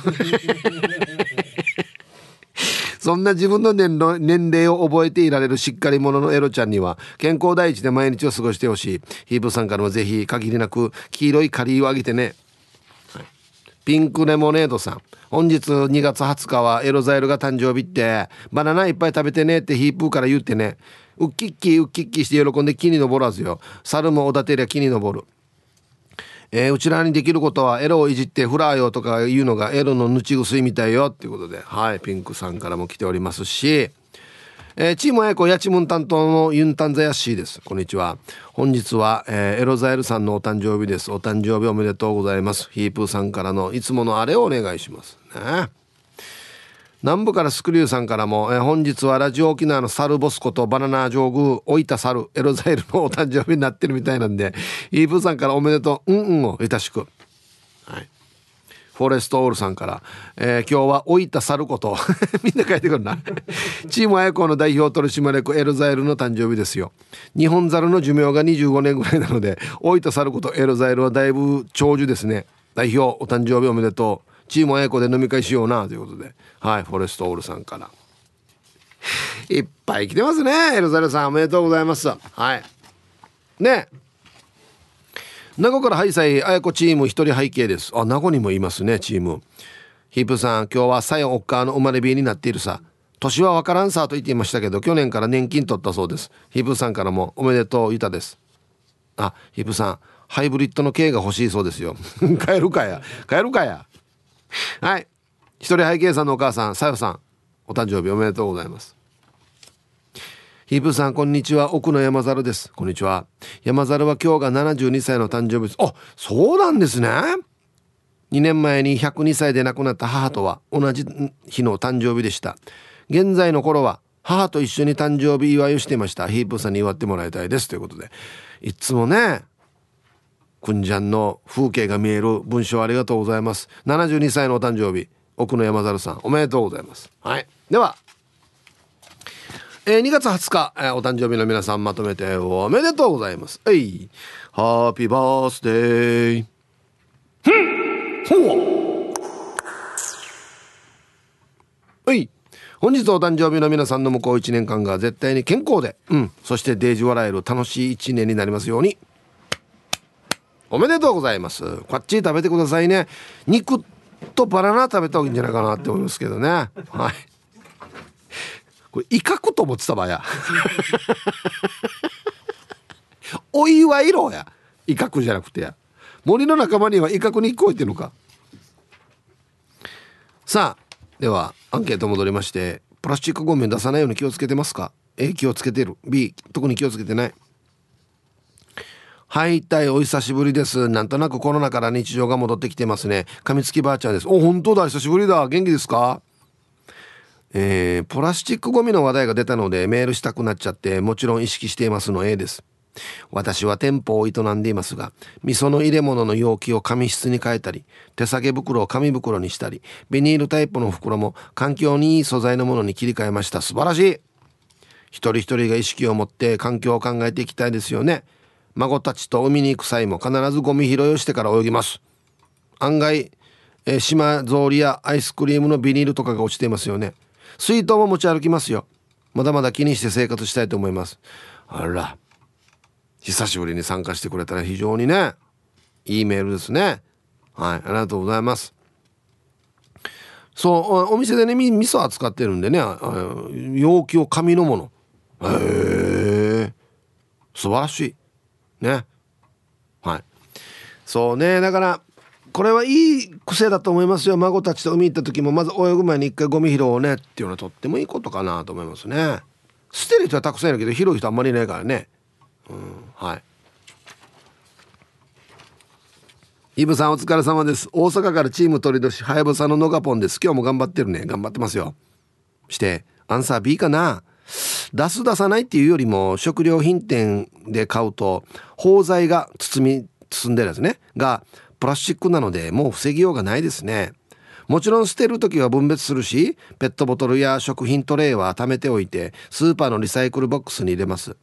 そんな自分の年齢を覚えていられるしっかり者のエロちゃんには健康第一で毎日を過ごしてほしい。ヒープさんからもぜひ限りなく黄色いカリーをあげてね、ピンクレモネードさん。本日2月20日はエロザイルが誕生日って。バナナいっぱい食べてねってヒープーから言ってね。ウッキッキーウッキッキーして喜んで木に登らずよ。猿もおだてりゃ木に登る。えー、うちらにできることはエロをいじってフラーよとかいうのがエロのぬちぐすいみたいよっていうことで。はいピンクさんからも来ておりますし、えー、チームエコやちむん担当のユンタンザヤッシーです。こんにちは。本日は、えー、エロザエルさんのお誕生日です。お誕生日おめでとうございます。ヒープーさんからのいつものあれをお願いします。ね。南部からスクリューさんからも、え、本日はラジオ沖縄のサルボスことバナナ上宮置いたサルエロザイルのお誕生日になってるみたいなんでイーブさんからおめでとううんうんをいたしく。はい。フォレストオールさんから、えー、今日は置いた猿こと みんな書いてくるな。チームあやこの代表取締役エルザイルの誕生日ですよ。日本猿の寿命が25年ぐらいなので置いた猿ことエルザイルはだいぶ長寿ですね。代表お誕生日おめでとう。チームあやこで飲み会しようなということで。はいフォレストオールさんから。いっぱい来てますねエルザルさん。おめでとうございます。はい。ね。名護からハイサイあやこチーム一人背景です。あ名護にもいますねチーム。ヒープさん今日はサヨオッカーの生まれ日になっているさ。年はわからんさと言っていましたけど去年から年金取ったそうです。ヒープさんからもおめでとうゆたです。あヒープさんハイブリッドの K が欲しいそうですよ。買えるかや。買えるかや。はい。一人背景さんのお母さんさよさんお誕生日おめでとうございます。ヒープさんこんにちは。奥の山猿です。こんにちは。山猿は今日が72歳の誕生日です。あそうなんですね。2年前に102歳で亡くなった母とは同じ日の誕生日でした。現在の頃は母と一緒に誕生日祝いをしていました。ヒープさんに祝ってもらいたいです。ということで。いつもねくんじゃんの風景が見える文章ありがとうございます。72歳のお誕生日奥野山猿さんおめでとうございます。はい。ではえー、2月20日、えー、お誕生日の皆さんまとめておめでとうございます。はい。ハッピーバースデーふん。ほはい。本日お誕生日の皆さんの向こう1年間が絶対に健康で、うん、そしてデージ笑える楽しい1年になりますように。おめでとうございます。こっち食べてくださいね。肉とバナナ食べた方がいいんじゃないかなって思いますけどね。はい。これ威嚇と思ってたばや。お祝いろや。威嚇じゃなくてや。森の仲間には威嚇に聞こえてるのか。さあではアンケート戻りましてプラスチックゴミ出さないように気をつけてますか？A 気をつけてる。B 特に気をつけてない。はいたいお久しぶりです。なんとなくコロナから日常が戻ってきてますね。噛みつきばあちゃんです。お本当だ久しぶりだ。元気ですか？えー、プラスチックゴミの話題が出たのでメールしたくなっちゃってもちろん意識していますの A です。私は店舗を営んでいますが味噌の入れ物の容器を紙質に変えたり手提げ袋を紙袋にしたりビニールタイプの袋も環境にいい素材のものに切り替えました。素晴らしい。一人一人が意識を持って環境を考えていきたいですよね。孫たちと海に行く際も必ずゴミ拾いをしてから泳ぎます。案外、えー、島草履やアイスクリームのビニールとかが落ちていますよね。水筒も持ち歩きますよ。まだまだ気にして生活したいと思います。あら。久しぶりに参加してくれたら非常にね。いいメールですね。はいありがとうございます。そうお店でね味噌扱ってるんでね容器を紙のもの。へえ素晴らしい。ね。はい。そうね。だからこれはいい癖だと思いますよ。孫たちと海行った時もまず泳ぐ前に一回ゴミ拾おうね。っていうのはとってもいいことかなと思いますね。捨てる人はたくさんいるけど拾う人あんまりいないからね。うん。はい。イブさんお疲れ様です。大阪からチーム鳥年はやぶさののがぽんです。今日も頑張ってるね。頑張ってますよ。してアンサー B かな。出す出さないっていうよりも食料品店で買うと包材が包み包んでるやつね。がプラスチックなのでもう防ぎようがないですね。もちろん捨てる時は分別するしペットボトルや食品トレイは貯めておいてスーパーのリサイクルボックスに入れます。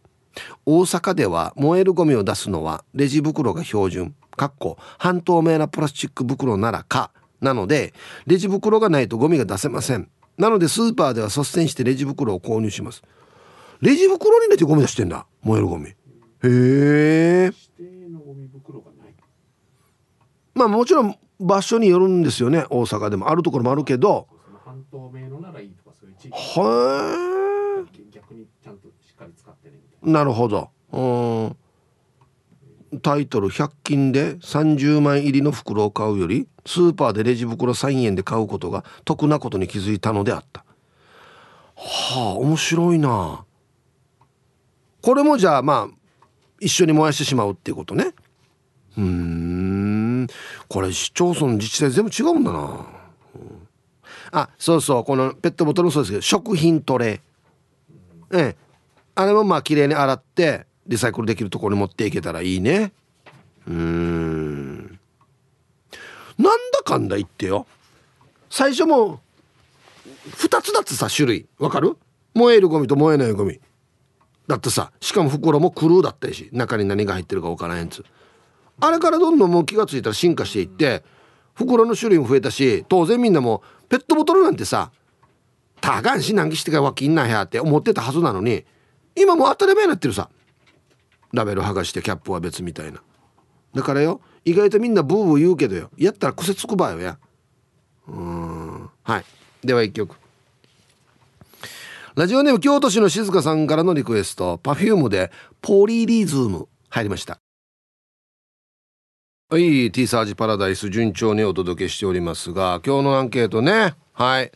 大阪では燃えるゴミを出すのはレジ袋が標準。かっこ半透明なプラスチック袋ならか。なのでレジ袋がないとゴミが出せません。なのでスーパーでは率先してレジ袋を購入します。レジ袋に入れてゴミ出してんだ。燃えるゴミ。へえ。まあもちろん場所によるんですよね。大阪でもあるところもあるけど。半透明のならいいとかそういう地域は逆にちゃんとしっかり使ってねな。るほど。うん。タイトル100均で30枚入りの袋を買うよりスーパーでレジ袋3円で買うことが得なことに気づいたのであった。はあ面白いなこれもじゃあまあ一緒に燃やしてしまうっていうことね。うん。これ市町村自治体全部違うんだな、うん、あそうそうこのペットボトルもそうですけど食品トレー。ええ。あれもまあ綺麗に洗ってリサイクルできるところに持っていけたらいいね。うん。なんだかんだ言ってよ。最初も2つだってさ種類。わかる？燃えるゴミと燃えないゴミ。だってさしかも袋もクルーだったし中に何が入ってるか分からへんつあれからどんどんもう気が付いたら進化していって袋の種類も増えたし当然みんなもペットボトルなんてさたがんし難儀してからわきんなやって思ってたはずなのに今もう当たり前になってるさ。ラベル剥がしてキャップは別みたいな。だからよ意外とみんなブーブー言うけどよ。やったら癖つくばよや。うん。はい。では一曲。ラジオネーム京都市の静香さんからのリクエスト Perfume でポリリズム入りました。はい T サージパラダイス順調にお届けしておりますが今日のアンケートねはい。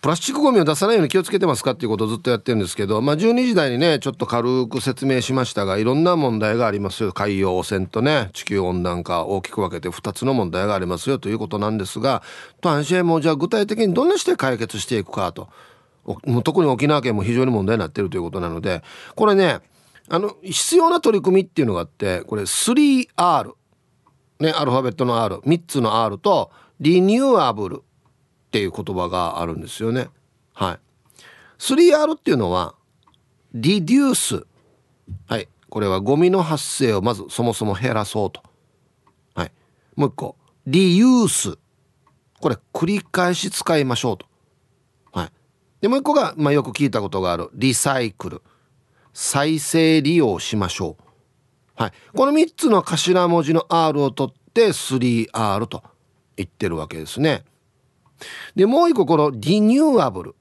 プラスチックゴミを出さないように気をつけてますかっていうことをずっとやってるんですけど、まあ、12時台にねちょっと軽く説明しましたがいろんな問題がありますよ。海洋汚染とね地球温暖化大きく分けて2つの問題がありますよということなんですがと安心もじゃあ具体的にどんなして解決していくかと。特に沖縄県も非常に問題になっているということなのでこれねあの必要な取り組みっていうのがあってこれ 3R ねアルファベットの R3 つの R とリニューアブルっていう言葉があるんですよね。はい。3R っていうのは、リデュース。はい。これはゴミの発生をまずそもそも減らそうと。はい。もう一個、リユース。これ繰り返し使いましょうと。で、もう一個が、まあ、よく聞いたことがある、リサイクル。再生利用しましょう。はい。この3つの頭文字の R を取って 3R と言ってるわけですね。でもう一個このリニューアブル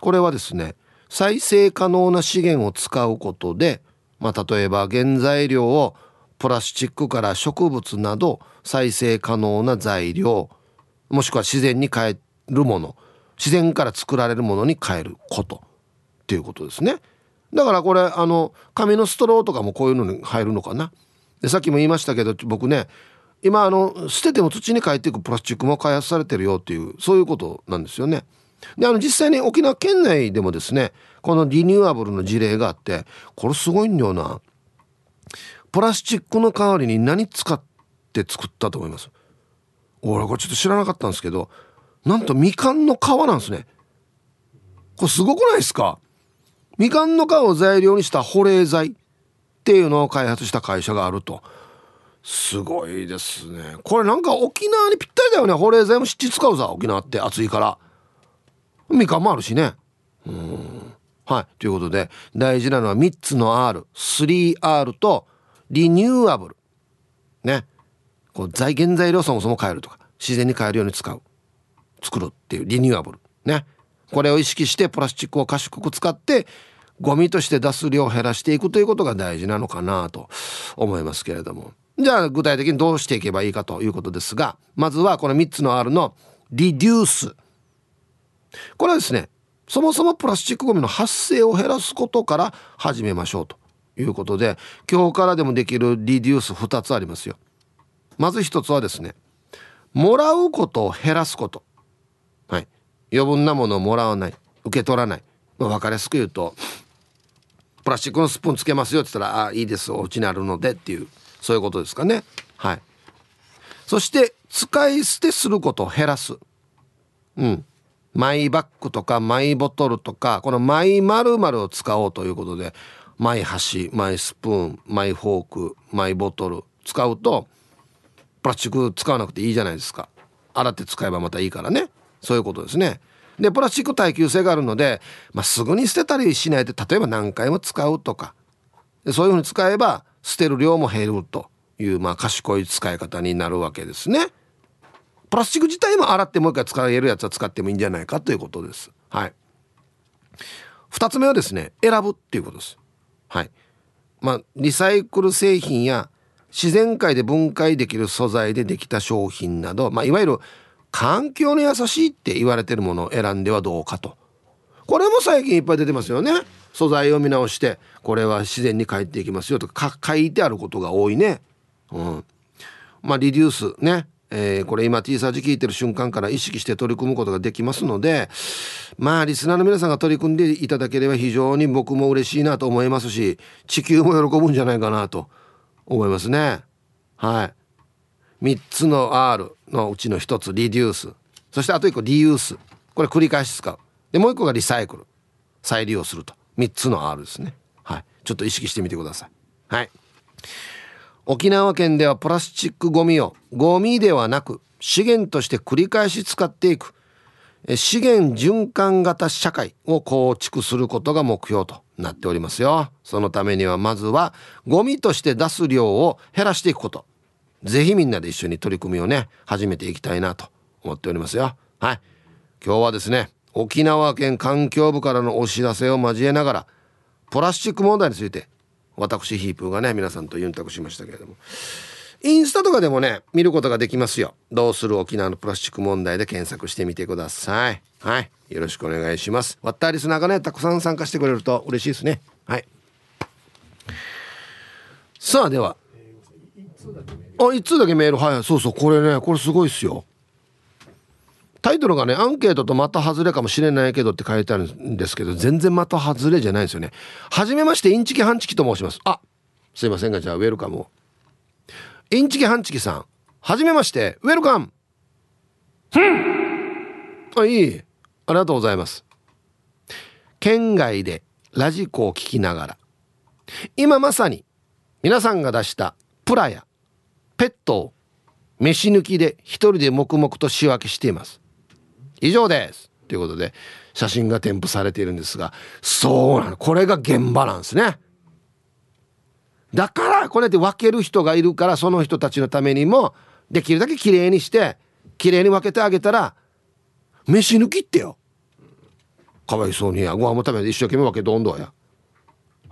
これはですね再生可能な資源を使うことで、まあ、例えば原材料をプラスチックから植物など再生可能な材料もしくは自然に変えるもの自然から作られるものに変えることっていうことですねだからこれあの紙のストローとかもこういうのに入るのかなでさっきも言いましたけど僕ね今あの捨てても土に帰っていくプラスチックも開発されてるよっていうそういうことなんですよね。であの実際に沖縄県内でもですねこのリニューアブルの事例があってこれすごいんだよな。プラスチックの代わりに何使って作ったと思います？俺これちょっと知らなかったんですけどなんとみかんの皮なんですね。これすごくないですか？みかんの皮を材料にした保冷剤っていうのを開発した会社があると。すごいですね。これなんか沖縄にぴったりだよね。保冷剤も湿地使うさ沖縄って。暑いから。みかんもあるしね。うん。はい。ということで大事なのは3つの R3R とリニューアブル。ね。こう材原材料そもそも変えるとか自然に変えるように使う。作るっていうリニューアブル。ね。これを意識してプラスチックを賢く使ってゴミとして出す量を減らしていくということが大事なのかなと思いますけれども。じゃあ具体的にどうしていけばいいかということですがまずはこの3つの R のリデュース。これはですねそもそもプラスチックゴミの発生を減らすことから始めましょうということで今日からでもできるリデュース2つありますよ。まず1つはですねもらうことを減らすこと。余分なものをもらわない。受け取らない、まあ、分かりやすく言うとプラスチックのスプーンつけますよって言ったら「あいいですお家にあるので」っていうそういうことですかね。はい。そして使い捨てすることを減らす。うん。マイバッグとかマイボトルとかこのマイ〇〇を使おうということでマイ箸マイスプーンマイフォークマイボトル使うとプラスチック使わなくていいじゃないですか。洗って使えばまたいいからね。そういうことですねでプラスチック耐久性があるので、まあ、すぐに捨てたりしないで例えば何回も使うとかそういうふうに使えば捨てる量も減るというまあ賢い使い方になるわけですね。プラスチック自体も洗ってもう一回使えるやつは使ってもいいんじゃないかということです。はい。二つ目はですね、選ぶっていうことです。はい。まあ、リサイクル製品や自然界で分解できる素材でできた商品など、まあ、いわゆる環境に優しいって言われてるものを選んではどうかと。これも最近いっぱい出てますよね。素材を見直して、これは自然に帰っていきますよとか書いてあることが多いね。うん。まあ、リデュースね。えー、これ今 T サージ聞いてる瞬間から意識して取り組むことができますのでまあリスナーの皆さんが取り組んでいただければ非常に僕も嬉しいなと思いますし地球も喜ぶんじゃないかなと思いますねはい3つの R のうちの1つリデュース。そしてあと1個リユース。これ繰り返し使う。でもう1個がリサイクル。再利用すると。3つの R ですね。はい。ちょっと意識してみてください。はい。沖縄県ではプラスチックごみをゴミではなく資源として繰り返し使っていく。資源循環型社会を構築することが目標となっておりますよ。そのためにはまずはゴミとして出す量を減らしていくこと。ぜひみんなで一緒に取り組みをね始めていきたいなと思っておりますよ。はい。今日はですね沖縄県環境部からのお知らせを交えながらプラスチック問題について私ヒープーがね皆さんとユンタクしましたけれどもインスタとかでもね見ることができますよ。どうする沖縄のプラスチック問題で検索してみてください。はい。よろしくお願いします。わったリスナーがねたくさん参加してくれると嬉しいですね。はい。さあでは。あ一通だけメールはいそうそうこれねこれすごいっすよタイトルがね、アンケートと的外れかもしれないけどって書いてあるんですけど、全然的外れじゃないんですよね。はじめまして、インチキハンチキと申します。あ、すいませんが、じゃあ、ウェルカムを。インチキハンチキさん、はじめまして、ウェルカムあ、いい。ありがとうございます。県外でラジコを聞きながら、今まさに皆さんが出したプラやペットを飯抜きで一人で黙々と仕分けしています。以上です。ということで写真が添付されているんですがそうなの。これが現場なんですね。だからこれで分ける人がいるからその人たちのためにもできるだけ綺麗にして綺麗に分けてあげたら飯抜きってよ。かわいそうにや。ご飯も食べて一生懸命分けどんどんや。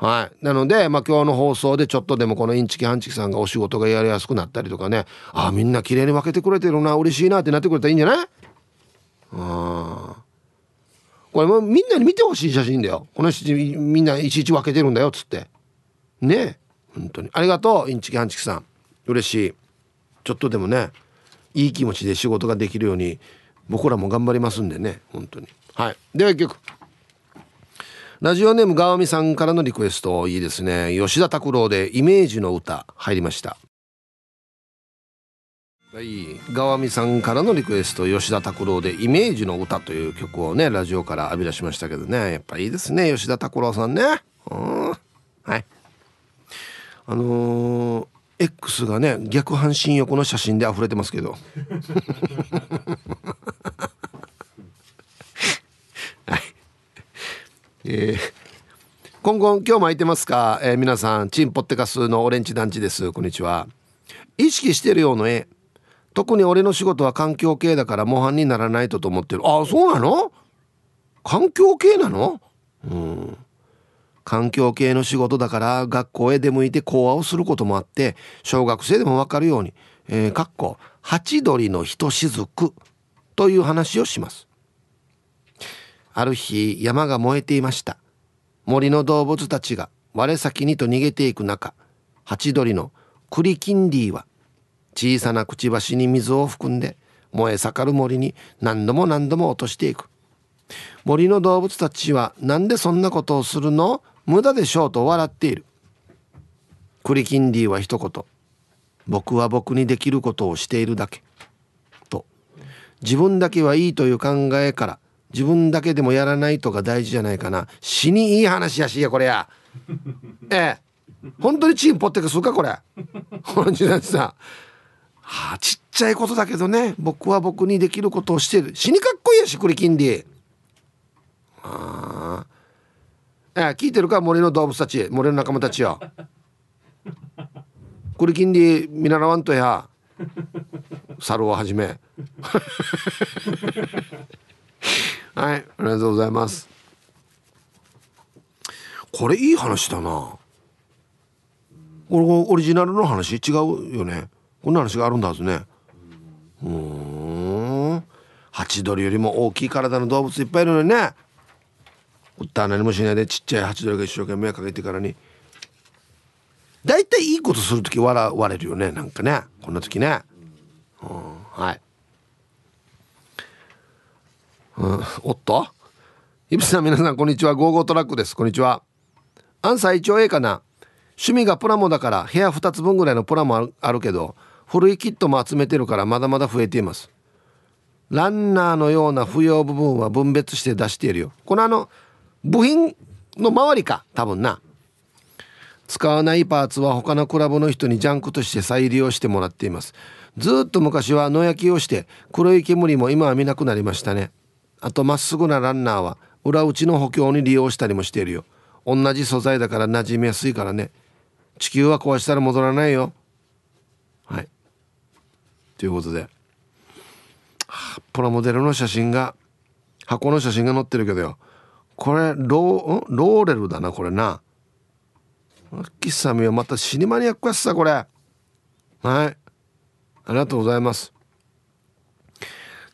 はい。なのでまあ今日の放送でちょっとでもこのインチキハンチキさんがお仕事がやりやすくなったりとかね。ああみんな綺麗に分けてくれてるな嬉しいなってなってくれたらいいんじゃない？あこれもみんなに見てほしい写真だよ。この人みんないちいち分けてるんだよつって。ね。え本当に。ありがとうインチキハンチキさん。嬉しい。ちょっとでもねいい気持ちで仕事ができるように僕らも頑張りますんでね本当に。はい。では一曲。ラジオネームガワミさんからのリクエストいいですね。吉田拓郎でイメージの歌入りました。はい。ガワミさんからのリクエスト吉田拓郎で「イメージの歌」という曲をねラジオから浴び出しましたけどね。やっぱいいですね吉田拓郎さんね。うん。はい。あのー、X がね逆半身横の写真で溢れてますけど。えー、今後今日も空いてますか、えー、皆さんチンポッテカスのオレンジ団地です。こんにちは。意識してるようの絵。特に俺の仕事は環境系だから模範にならないとと思ってる。あそうなの？環境系なの？うん。環境系の仕事だから学校へ出向いて講話をすることもあって小学生でもわかるように「えー、かっこハチドリのひとしずく」という話をします。ある日山が燃えていました。森の動物たちが我先にと逃げていく中ハチドリのクリキンディは小さなくちばしに水を含んで燃え盛る森に何度も何度も落としていく。森の動物たちは何でそんなことをするの？無駄でしょうと笑っている。クリキンディは一言僕は僕にできることをしているだけ。と自分だけはいいという考えから自分だけでもやらないとが大事じゃないかな。死にいい話やしやこれや。ええ。本当にチームポッテクするかこれ。この時代さ。はあちっちゃいことだけどね。僕は僕にできることをしてる。死にかっこいいやしクリキンディああ聞いてるか？森の動物たち。森の仲間たちよ。クリキンディ見習わんとや。猿をはじめ。はいありがとうございます。これいい話だな。これオリジナルの話？違うよね。こんな話があるんだはずね。うん。ハチドリよりも大きい体の動物いっぱいいるのにね。打った何もしないでちっちゃいハチドリが一生懸命かけてからに。大体いいことする時笑われるよねなんかね。こんな時ね。うんはい。うん、おっと？イブさん皆さんこんにちは。ゴーゴートラックです。こんにちは。アンサー一応 A かな。趣味がプラモだから部屋2つ分ぐらいのプラモあるけど古いキットも集めてるからまだまだ増えています。ランナーのような不要部分は分別して出しているよ。このあの部品の周りか多分な。使わないパーツは他のクラブの人にジャンクとして再利用してもらっています。ずっと昔は野焼きをして黒い煙も今は見なくなりましたね。あとまっすぐなランナーは裏打ちの補強に利用したりもしているよ。同じ素材だから馴染みやすいからね。地球は壊したら戻らないよ。はい。ということで、プラモデルの写真が箱の写真が載ってるけどよ。これローレルだなこれな。喫茶みはまた死にマニアックやさこれ。はい。ありがとうございます。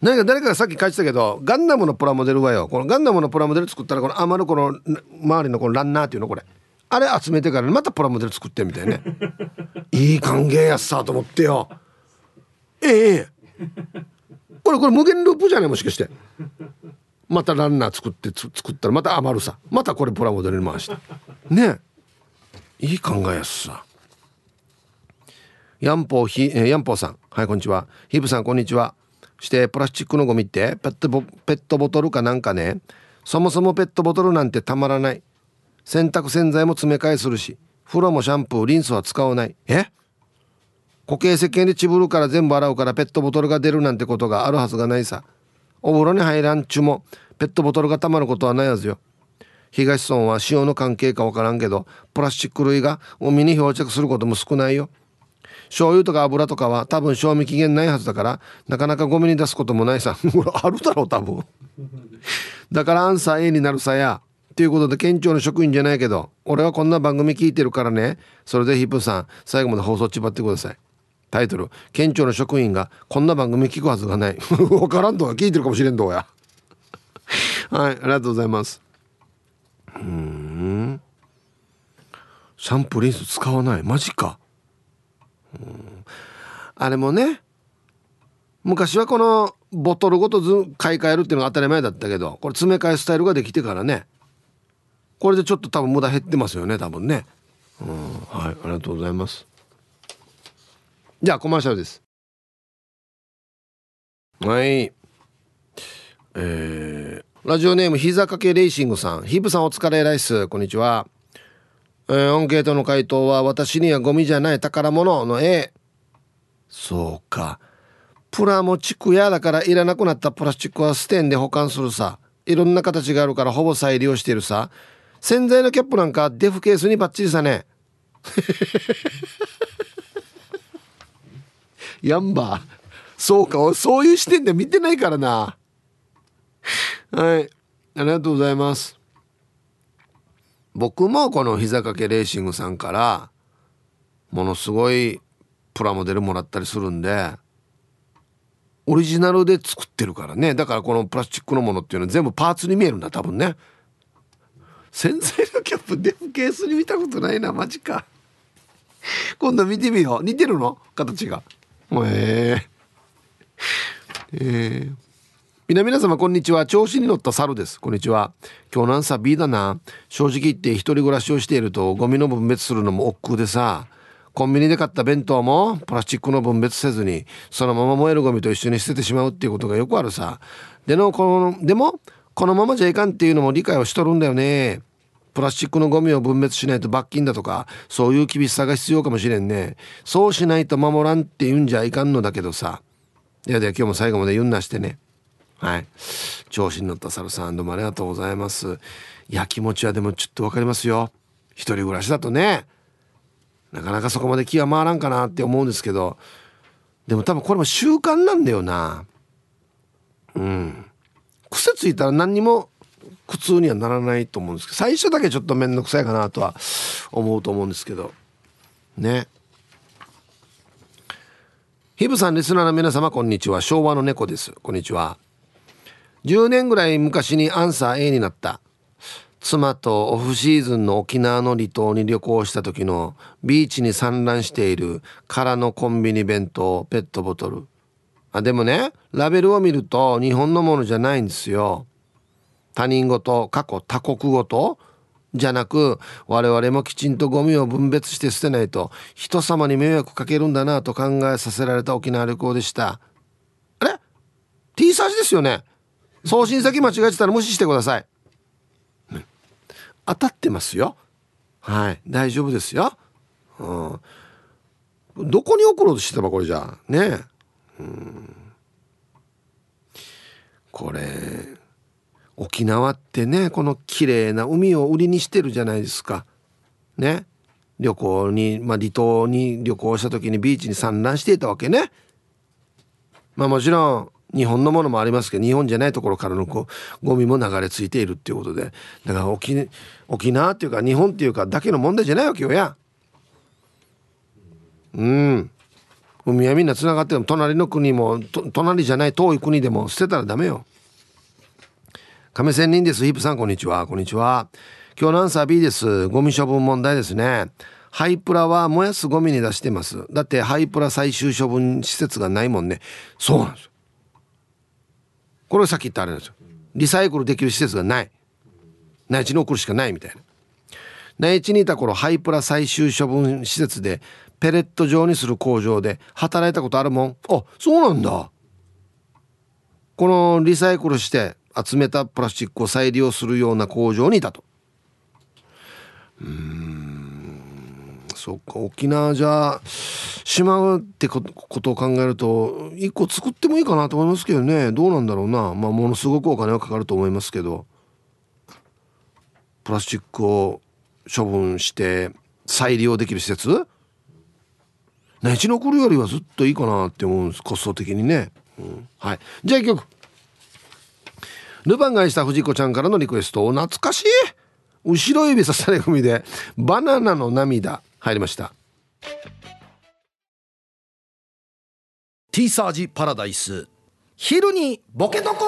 何か誰かがさっき書いてたけどガンダムのプラモデルはよ。このガンダムのプラモデル作ったらこの余るこの周りのこのランナーっていうのこれ。あれ集めてからまたプラモデル作ってみたいね。いい歓迎やっさと思ってよ。ええこれこれ無限ループじゃない？もしかして。またランナー作って作ったらまた余るさ。またこれプラモデルに回してね。いい考えやっさヤンポーひ、えー、ヤンポーさん。はいこんにちは。ヒブさんこんにちはしてプラスチックのゴミってペットボペットボトルかなんかねそもそもペットボトルなんてたまらない。洗濯洗剤も詰め替えするし風呂もシャンプーリンスは使わない。え？固形石鹸でチブるから全部洗うからペットボトルが出るなんてことがあるはずがないさ。お風呂に入らんちゅもペットボトルがたまることはないはずよ。東村は塩の関係かわからんけどプラスチック類が海に漂着することも少ないよ。醤油とか油とかは多分賞味期限ないはずだからなかなかゴミに出すこともないさ。あるだろう多分。だからアンサー A になるさや。ということで県庁の職員じゃないけど俺はこんな番組聞いてるからね。それでヒップさん最後まで放送ちばってください。タイトル「県庁の職員がこんな番組聞くはずがない」分からんとは聞いてるかもしれんどうや。はいありがとうございます。うん。シャンプーリンス使わない。マジか。あれもね昔はこのボトルごとず買い替えるっていうのが当たり前だったけどこれ詰め替えスタイルができてからねこれでちょっと多分無駄減ってますよね多分ね。うん。はいありがとうございます。じゃあコマーシャルです。はい。えー、ラジオネーム膝掛けレーシングさん。ヒブさんお疲れライス。こんにちは、えー、アンケートの回答は私にはゴミじゃない宝物の A そうか。プラモチクやだからいらなくなったプラスチックはステンで保管するさ。いろんな形があるからほぼ再利用してるさ。洗剤のキャップなんかデフケースにバッチリさね。やんばそうか。そういう視点で見てないからな。はい。ありがとうございます。僕もこの膝掛けレーシングさんからものすごいプラモデルもらったりするんでオリジナルで作ってるからね。だからこのプラスチックのものっていうのは全部パーツに見えるんだ多分ね。洗剤のキャップデフケースに見たことないなマジか。今度見てみよう。似てるの？形が。もうえー、えー、皆皆様こんにちは。調子に乗った猿です。こんにちは。今日なんさ B だな。正直言って一人暮らしをしているとゴミの分別するのも億劫でさ。コンビニで買った弁当もプラスチックの分別せずにそのまま燃えるゴミと一緒に捨ててしまうっていうことがよくあるさ。でのこのでもこのままじゃいかんっていうのも理解をしとるんだよね。プラスチックのゴミを分別しないと罰金だとかそういう厳しさが必要かもしれんね。そうしないと守らんって言うんじゃいかんのだけどさ。いやでは今日も最後まで言うんなしてね。はい。調子に乗ったサルさんどうもありがとうございます。いや気持ちはでもちょっと分かりますよ。一人暮らしだとね。なかなかそこまで気は回らんかなって思うんですけど。でも多分これも習慣なんだよな。うん。癖ついたら何にも苦痛にはならないと思うんですけど。最初だけちょっと面倒くさいかなとは思うと思うんですけど。ね。ヒブさんリスナーの皆様こんにちは。昭和の猫です。こんにちは。10年ぐらい昔にアンサー A になった。妻とオフシーズンの沖縄の離島に旅行した時のビーチに散乱している空のコンビニ弁当ペットボトル。あでもねラベルを見ると日本のものじゃないんですよ。他人事過去他国語とじゃなく我々もきちんとゴミを分別して捨てないと人様に迷惑かけるんだなと考えさせられた沖縄旅行でした。あれ？T サージですよね？送信先間違えてたら無視してください、当たってますよ。はい。大丈夫ですよ、うん、どこに送ろうとしてたばこれじゃ。ね。うん。これ沖縄ってねこの綺麗な海を売りにしてるじゃないですか。ね。旅行に、まあ、離島に旅行した時にビーチに散乱していたわけね。まあもちろん日本のものもありますけど日本じゃないところからのこうゴミも流れ着いているっていうことでだから沖沖縄っていうか日本っていうかだけの問題じゃないわけよやうん海はみんなつながっても隣の国も隣じゃない遠い国でも捨てたらダメよ亀仙人です。ヒップさん、こんにちは。こんにちは。今日のアンサー B です。ゴミ処分問題ですね。ハイプラは燃やすゴミに出してます。だってハイプラ最終処分施設がないもんね。そうなんです。これさっき言ったあれなんですよ。リサイクルできる施設がない。内地に送るしかないみたいな。内地にいた頃ハイプラ最終処分施設でペレット状にする工場で働いたことあるもん。あ、そうなんだ。このリサイクルして集めたプラスチックを再利用するような工場にいたとうんそっか沖縄じゃしまうってことを考えると一個作ってもいいかなと思いますけどね。どうなんだろうな。まあものすごくお金はかかると思いますけど。プラスチックを処分して再利用できる施設？内地の来るよりはずっといいかなって思うんですコスト的にね、うん、はい。じゃあ一曲。ルパンがした藤子ちゃんからのリクエスト。懐かしい。後ろ指さされ組でバナナの涙入りました。
ティーサージパラダイス。昼にボケとこ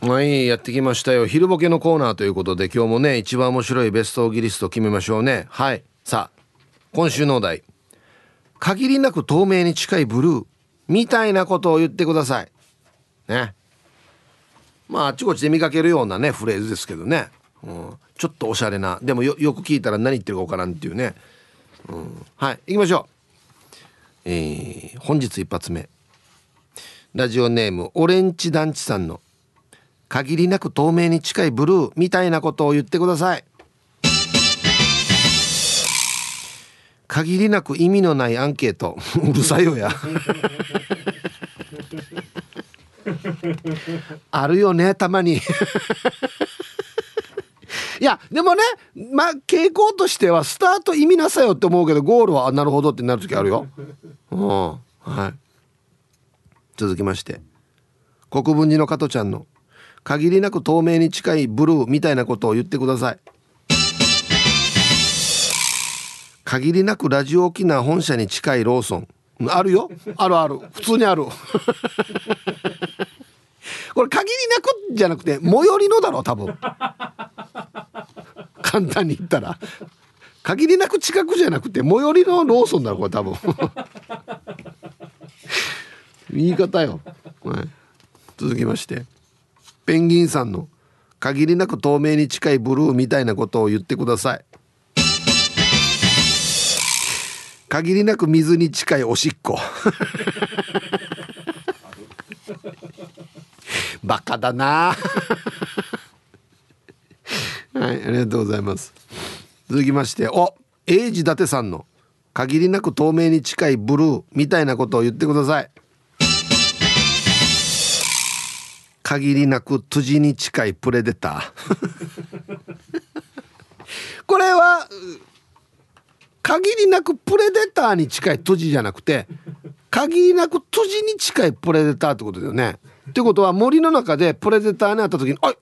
はいやってきましたよ。昼ボケのコーナーということで今日もね一番面白いベストギリスト決めましょうね。はいさあ今週のお題。限りなく透明に近いブルー。みたいなことを言ってください。ね。まああっちこっちで見かけるようなねフレーズですけどね。うん、ちょっとおしゃれな。でもよく聞いたら何言ってるか分からんっていうね、うん、はい行きましょう。えー、本日一発目。ラジオネームオレンジ団地さんの限りなく透明に近いブルーみたいなことを言ってください。限りなく意味のないアンケート。うるさいよや。あるよねたまに。いやでもねまあ傾向としてはスタート意味なさよって思うけどゴールはなるほどってなる時あるよ。うん、はい。続きまして国分寺の加トちゃんの限りなく透明に近いブルーみたいなことを言ってください。限りなくラジオ沖縄本社に近いローソンあるよあるある普通にあるこれ限りなくじゃなくて最寄りのだろ多分。簡単に言ったら。限りなく近くじゃなくて最寄りのローソンだろこれ多分。言い方よ、はい、続きまして。ペンギンさんの限りなく透明に近いブルーみたいなことを言ってください。限りなく水に近いおしっこ。バカだな。はいありがとうございます。続きましてお英治伊達さんの限りなく透明に近いブルーみたいなことを言ってください。限りなくトゥジに近いプレデター。これは限りなくプレデターに近いトゥジじゃなくて限りなくトゥジに近いプレデターってことだよね。ってことは森の中でプレデターに会った時に「あい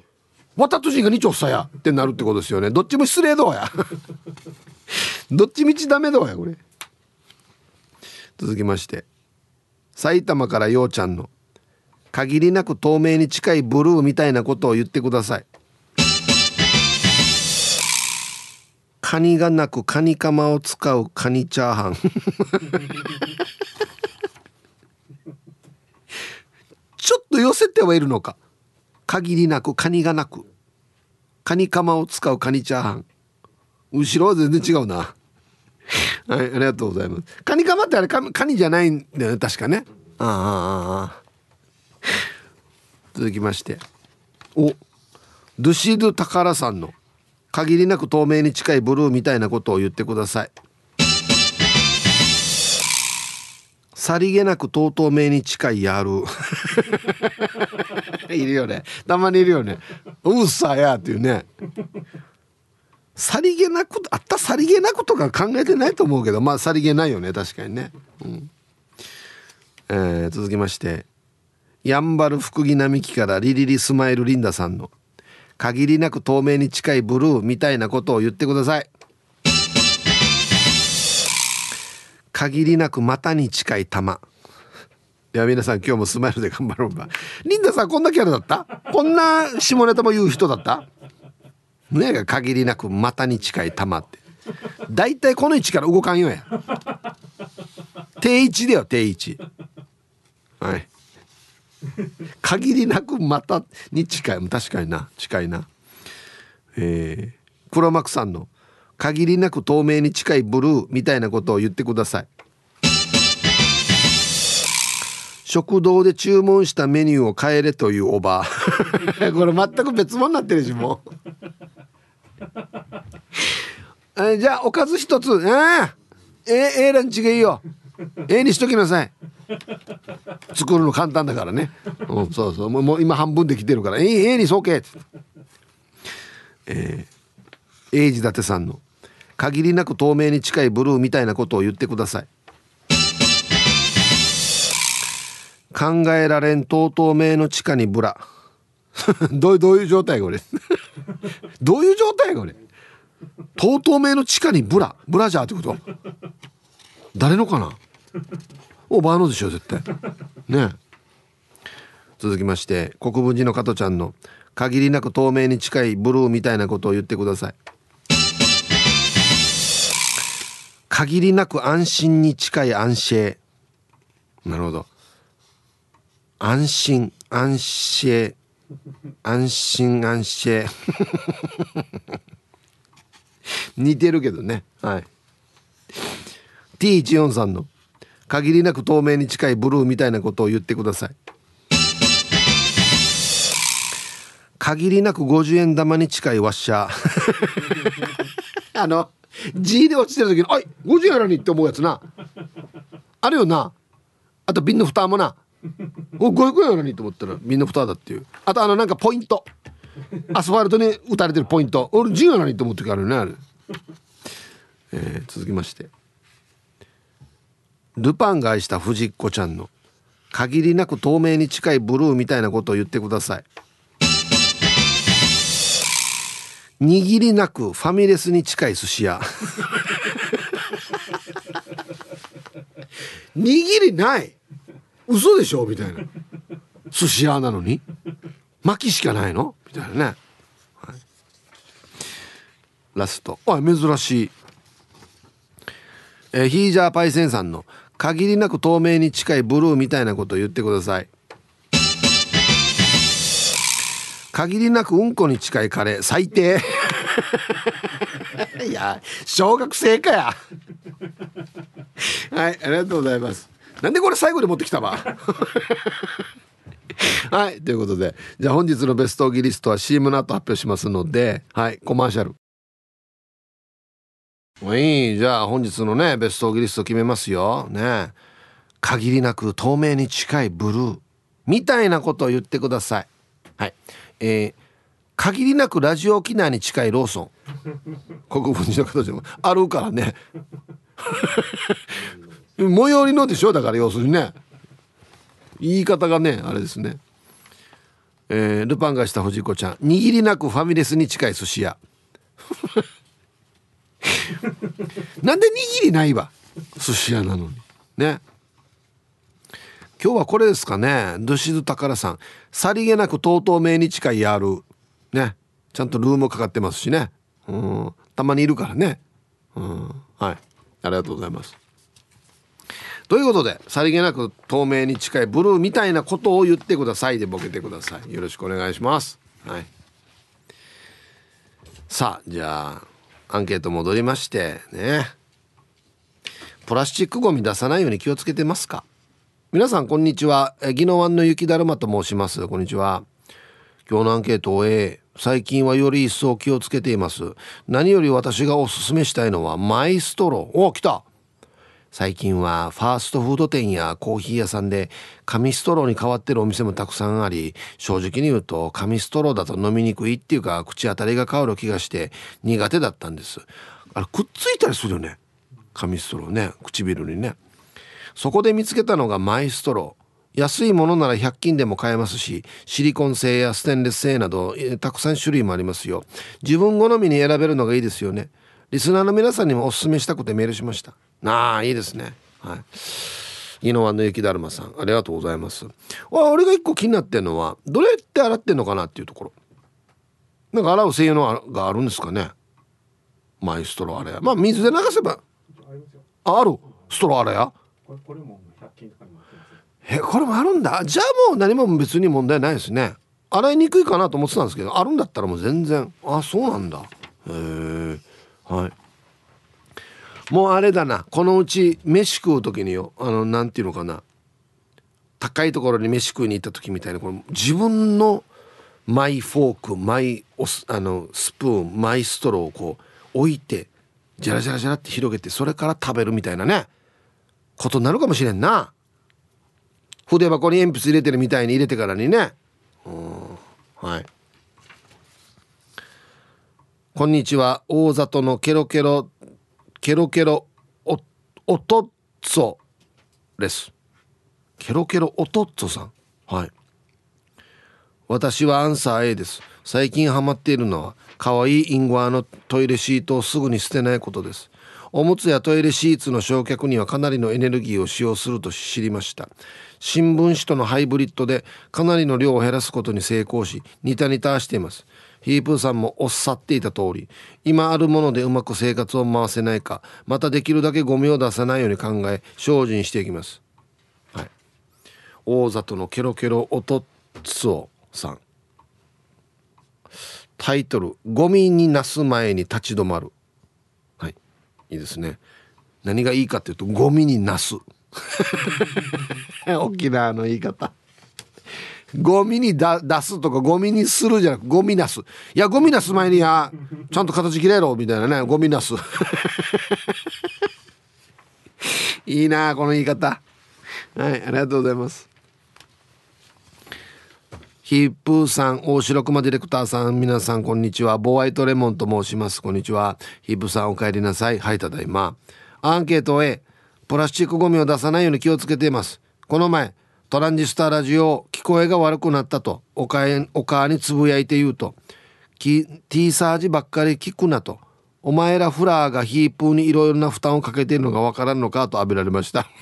わたとじが2丁さや」ってなるってことですよね。どっちも失礼どうや。どっちみちダメどうやこれ。続きまして。埼玉からようちゃんの「限りなく透明に近いブルーみたいなことを言ってください」カニがなくカニカマを使うカニチャーハン。ちょっと寄せてはいるのか。限りなくカニがなく。カニカマを使うカニチャーハン。後ろは全然違うな。はいありがとうございます。カニカマってあれカカニじゃないんだよね確かね。ああああ。続きまして。おドゥシドゥタカラさんの限りなく透明に近いブルーみたいなことを言ってください。さりげなくとうとうめに近いやる。いるよね。たまにいるよね。うっさやっていうね。さりげなくあったさりげなくとか考えてないと思うけどまあさりげないよね。確かにね、うん。えー、続きまして。やんばる福木並木からリリリスマイルリンダさんの限りなく透明に近いブルーみたいなことを言ってください。限りなく股に近い玉。では皆さん今日もスマイルで頑張ろうか。リンダさんこんなキャラだった？こんな下ネタも言う人だった？ねが限りなく股に近い玉って。大体この位置から動かんよや。定位置だよ定位置。はい。限りなく股に近い。確かにな。近いな。えー、黒幕さんの限りなく透明に近いブルーみたいなことを言ってください。食堂で注文したメニューを変えれというおば。これ全く別物になってるしもう。じゃあおかず一つ。えー、えー、えー、ランチがいいよ。ええにしときなさい。作るの簡単だからね、うん、そうそう。もう今半分できてるから。ええええにそうけ。えー、英治伊達さんの。限りなく透明に近いブルーみたいなことを言ってください。考えられんとう透明の地下にブラ。どうどういう状態これ？どういう状態これ？とう透明の地下にブラ。ブラジャーってこと？誰のかな？おばあのでしょ絶対。ね続きまして国分寺の加トちゃんの限りなく透明に近いブルーみたいなことを言ってください。限りなく安心に近い安心。なるほど。安心安心安心安心。似てるけどね。はい。T14 さんの限りなく透明に近いブルーみたいなことを言ってください。限りなく50円玉に近いワッシャー。あの G で落ちてる時に「あい50円やのに」って思うやつな。あるよな。あと瓶の蓋もな。お500円やのにと思ったら瓶の蓋だっていう。あとあのなんかポイント。アスファルトに打たれてるポイント。俺 G やのにと思ってからねあれ、えー、続きまして。ルパンが愛した藤子ちゃんの限りなく透明に近いブルーみたいなことを言ってください。握りなくファミレスに近い寿司屋。握りない。嘘でしょ？みたいな。寿司屋なのに。巻きしかないの？みたいなね、はい、ラスト。あ珍しい。えー、ヒージャーパイセンさんの限りなく透明に近いブルーみたいなことを言ってください限りなくうんこに近いカレー最低。いや小学生かや。はいありがとうございます。なんでこれ最後で持ってきたわ はいということでじゃあ本日のベストギリストは CM の後発表しますのではいコマーシャル。いい。じゃあ本日のねベストギリスト決めますよ。ね。限りなく透明に近いブルー。みたいなことを言ってください。はいえー、限りなくラジオ沖縄に近いローソン。国分寺の方でも。あるからね。最寄りのでしょ？だから要するにね。言い方がねあれですね。えー、ルパンがした藤子ちゃん。握りなくファミレスに近い寿司屋。なんで握りないわ？寿司屋なのに。ね。今日はこれですかね。ドシズ宝さんさりげなくとうとう名に近いやる。ね。ちゃんとルームかかってますしね。うん。たまにいるからね。うん。はい。ありがとうございます。ということでさりげなく透明に近いブルーみたいなことを言ってくださいでボケてください。よろしくお願いします。はい。さあじゃあアンケート戻りましてね。プラスチックごみ出さないように気をつけてますか？皆さんこんにちは。宜野湾の雪だるまと申します。こんにちは。今日のアンケートを終え最近はより一層気をつけています。何より私がおすすめしたいのはマイストロー。お来た。最近はファーストフード店やコーヒー屋さんで紙ストローに変わってるお店もたくさんあり正直に言うと紙ストローだと飲みにくいっていうか口当たりが変わる気がして苦手だったんです。あれくっついたりするよね。紙ストローね。唇にね。そこで見つけたのがマイストロー。安いものなら100均でも買えますしシリコン製やステンレス製などたくさん種類もありますよ。自分好みに選べるのがいいですよね。リスナーの皆さんにもおすすめしたくてメールしました。ああいいですね。はい。井野湾の雪だるまさんありがとうございます。俺が一個気になってるのはどれって洗ってんのかなっていうところ。なんか洗う専用のがあるんですかね。マイストローあれ。まあ水で流せば。あある。ストローあれやこれも100均とかにますえこれもあるんだ？じゃあもう何も別に問題ないですね。洗いにくいかなと思ってたんですけどあるんだったらもう全然。あそうなんだ。へえはい。もうあれだな。このうち飯食う時によあのなんていうのかな。高いところに飯食いに行った時みたいなこの自分のマイフォークマイおあのスプーンマイストローをこう置いてジャラジャラジャラって広げてそれから食べるみたいなね。ことになるかもしれんな。筆箱に鉛筆入れてるみたいに入れてからにね。うん。はい。こんにちは。大里のケロケロケロケロおおとっつォです。ケロケロおとっつォさん。はい。私はアンサー A です。最近ハマっているのは可愛いインゴアのトイレシートをすぐに捨てないことです。おむつやトイレシーツの焼却にはかなりのエネルギーを使用すると知りました。新聞紙とのハイブリッドでかなりの量を減らすことに成功しニタニタしています。ヒープーさんもおっしゃっていた通り今あるものでうまく生活を回せないかまたできるだけゴミを出さないように考え精進していきます。はい。大里のケロケロおとっつおさん。タイトル「ゴミになす前に立ち止まる」いいですね。何がいいかっていうとゴミに なす沖縄の言い方。ゴミにだ出すとかゴミにするじゃなくゴミなすいやゴミなす前にやちゃんと形切れろみたいなねゴミなす いいなこの言い方。はいありがとうございます。ヒップーさん大城熊ディレクターさん皆さんこんにちは。ボワイトレモンと申します。こんにちは。ヒップーさんお帰りなさい。はいただいま。アンケート A プラスチックゴミを出さないように気をつけています。この前トランジスタラジオ聞こえが悪くなったとおかえお母につぶやいて言うと「T サージばっかり聞くな」と「お前らフラーがヒープーにいろいろな負担をかけているのがわからんのか」と浴びられました。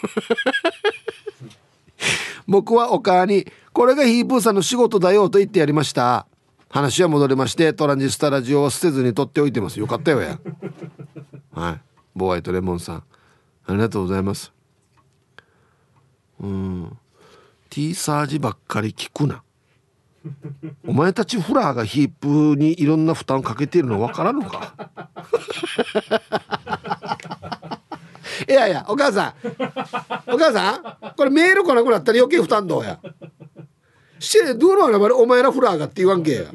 僕はお母に「これがヒープーさんの仕事だよ」と言ってやりました。話は戻りましてトランジスタラジオを捨てずに取っておいてます。よかったよや。はい。ボワイトレモンさん。ありがとうございます。うん。T サージばっかり聞くな。お前たちフラーがヒープにいろんな負担かけてるの分からんのか。いやいやお母さん。お母さん？これメール来なくなったら余計負担どうや。してどうの？お前らフラーがって言わんけ。や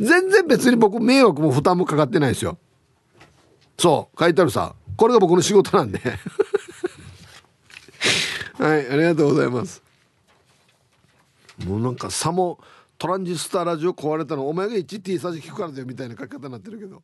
全然別に僕迷惑も負担もかかってないですよ。そう。書いてあるさこれが僕の仕事なんで。はいありがとうございます。もうなんかさもトランジスタラジオ壊れたのお前が 1T サージ聞くからだよみたいな書き方になってるけど。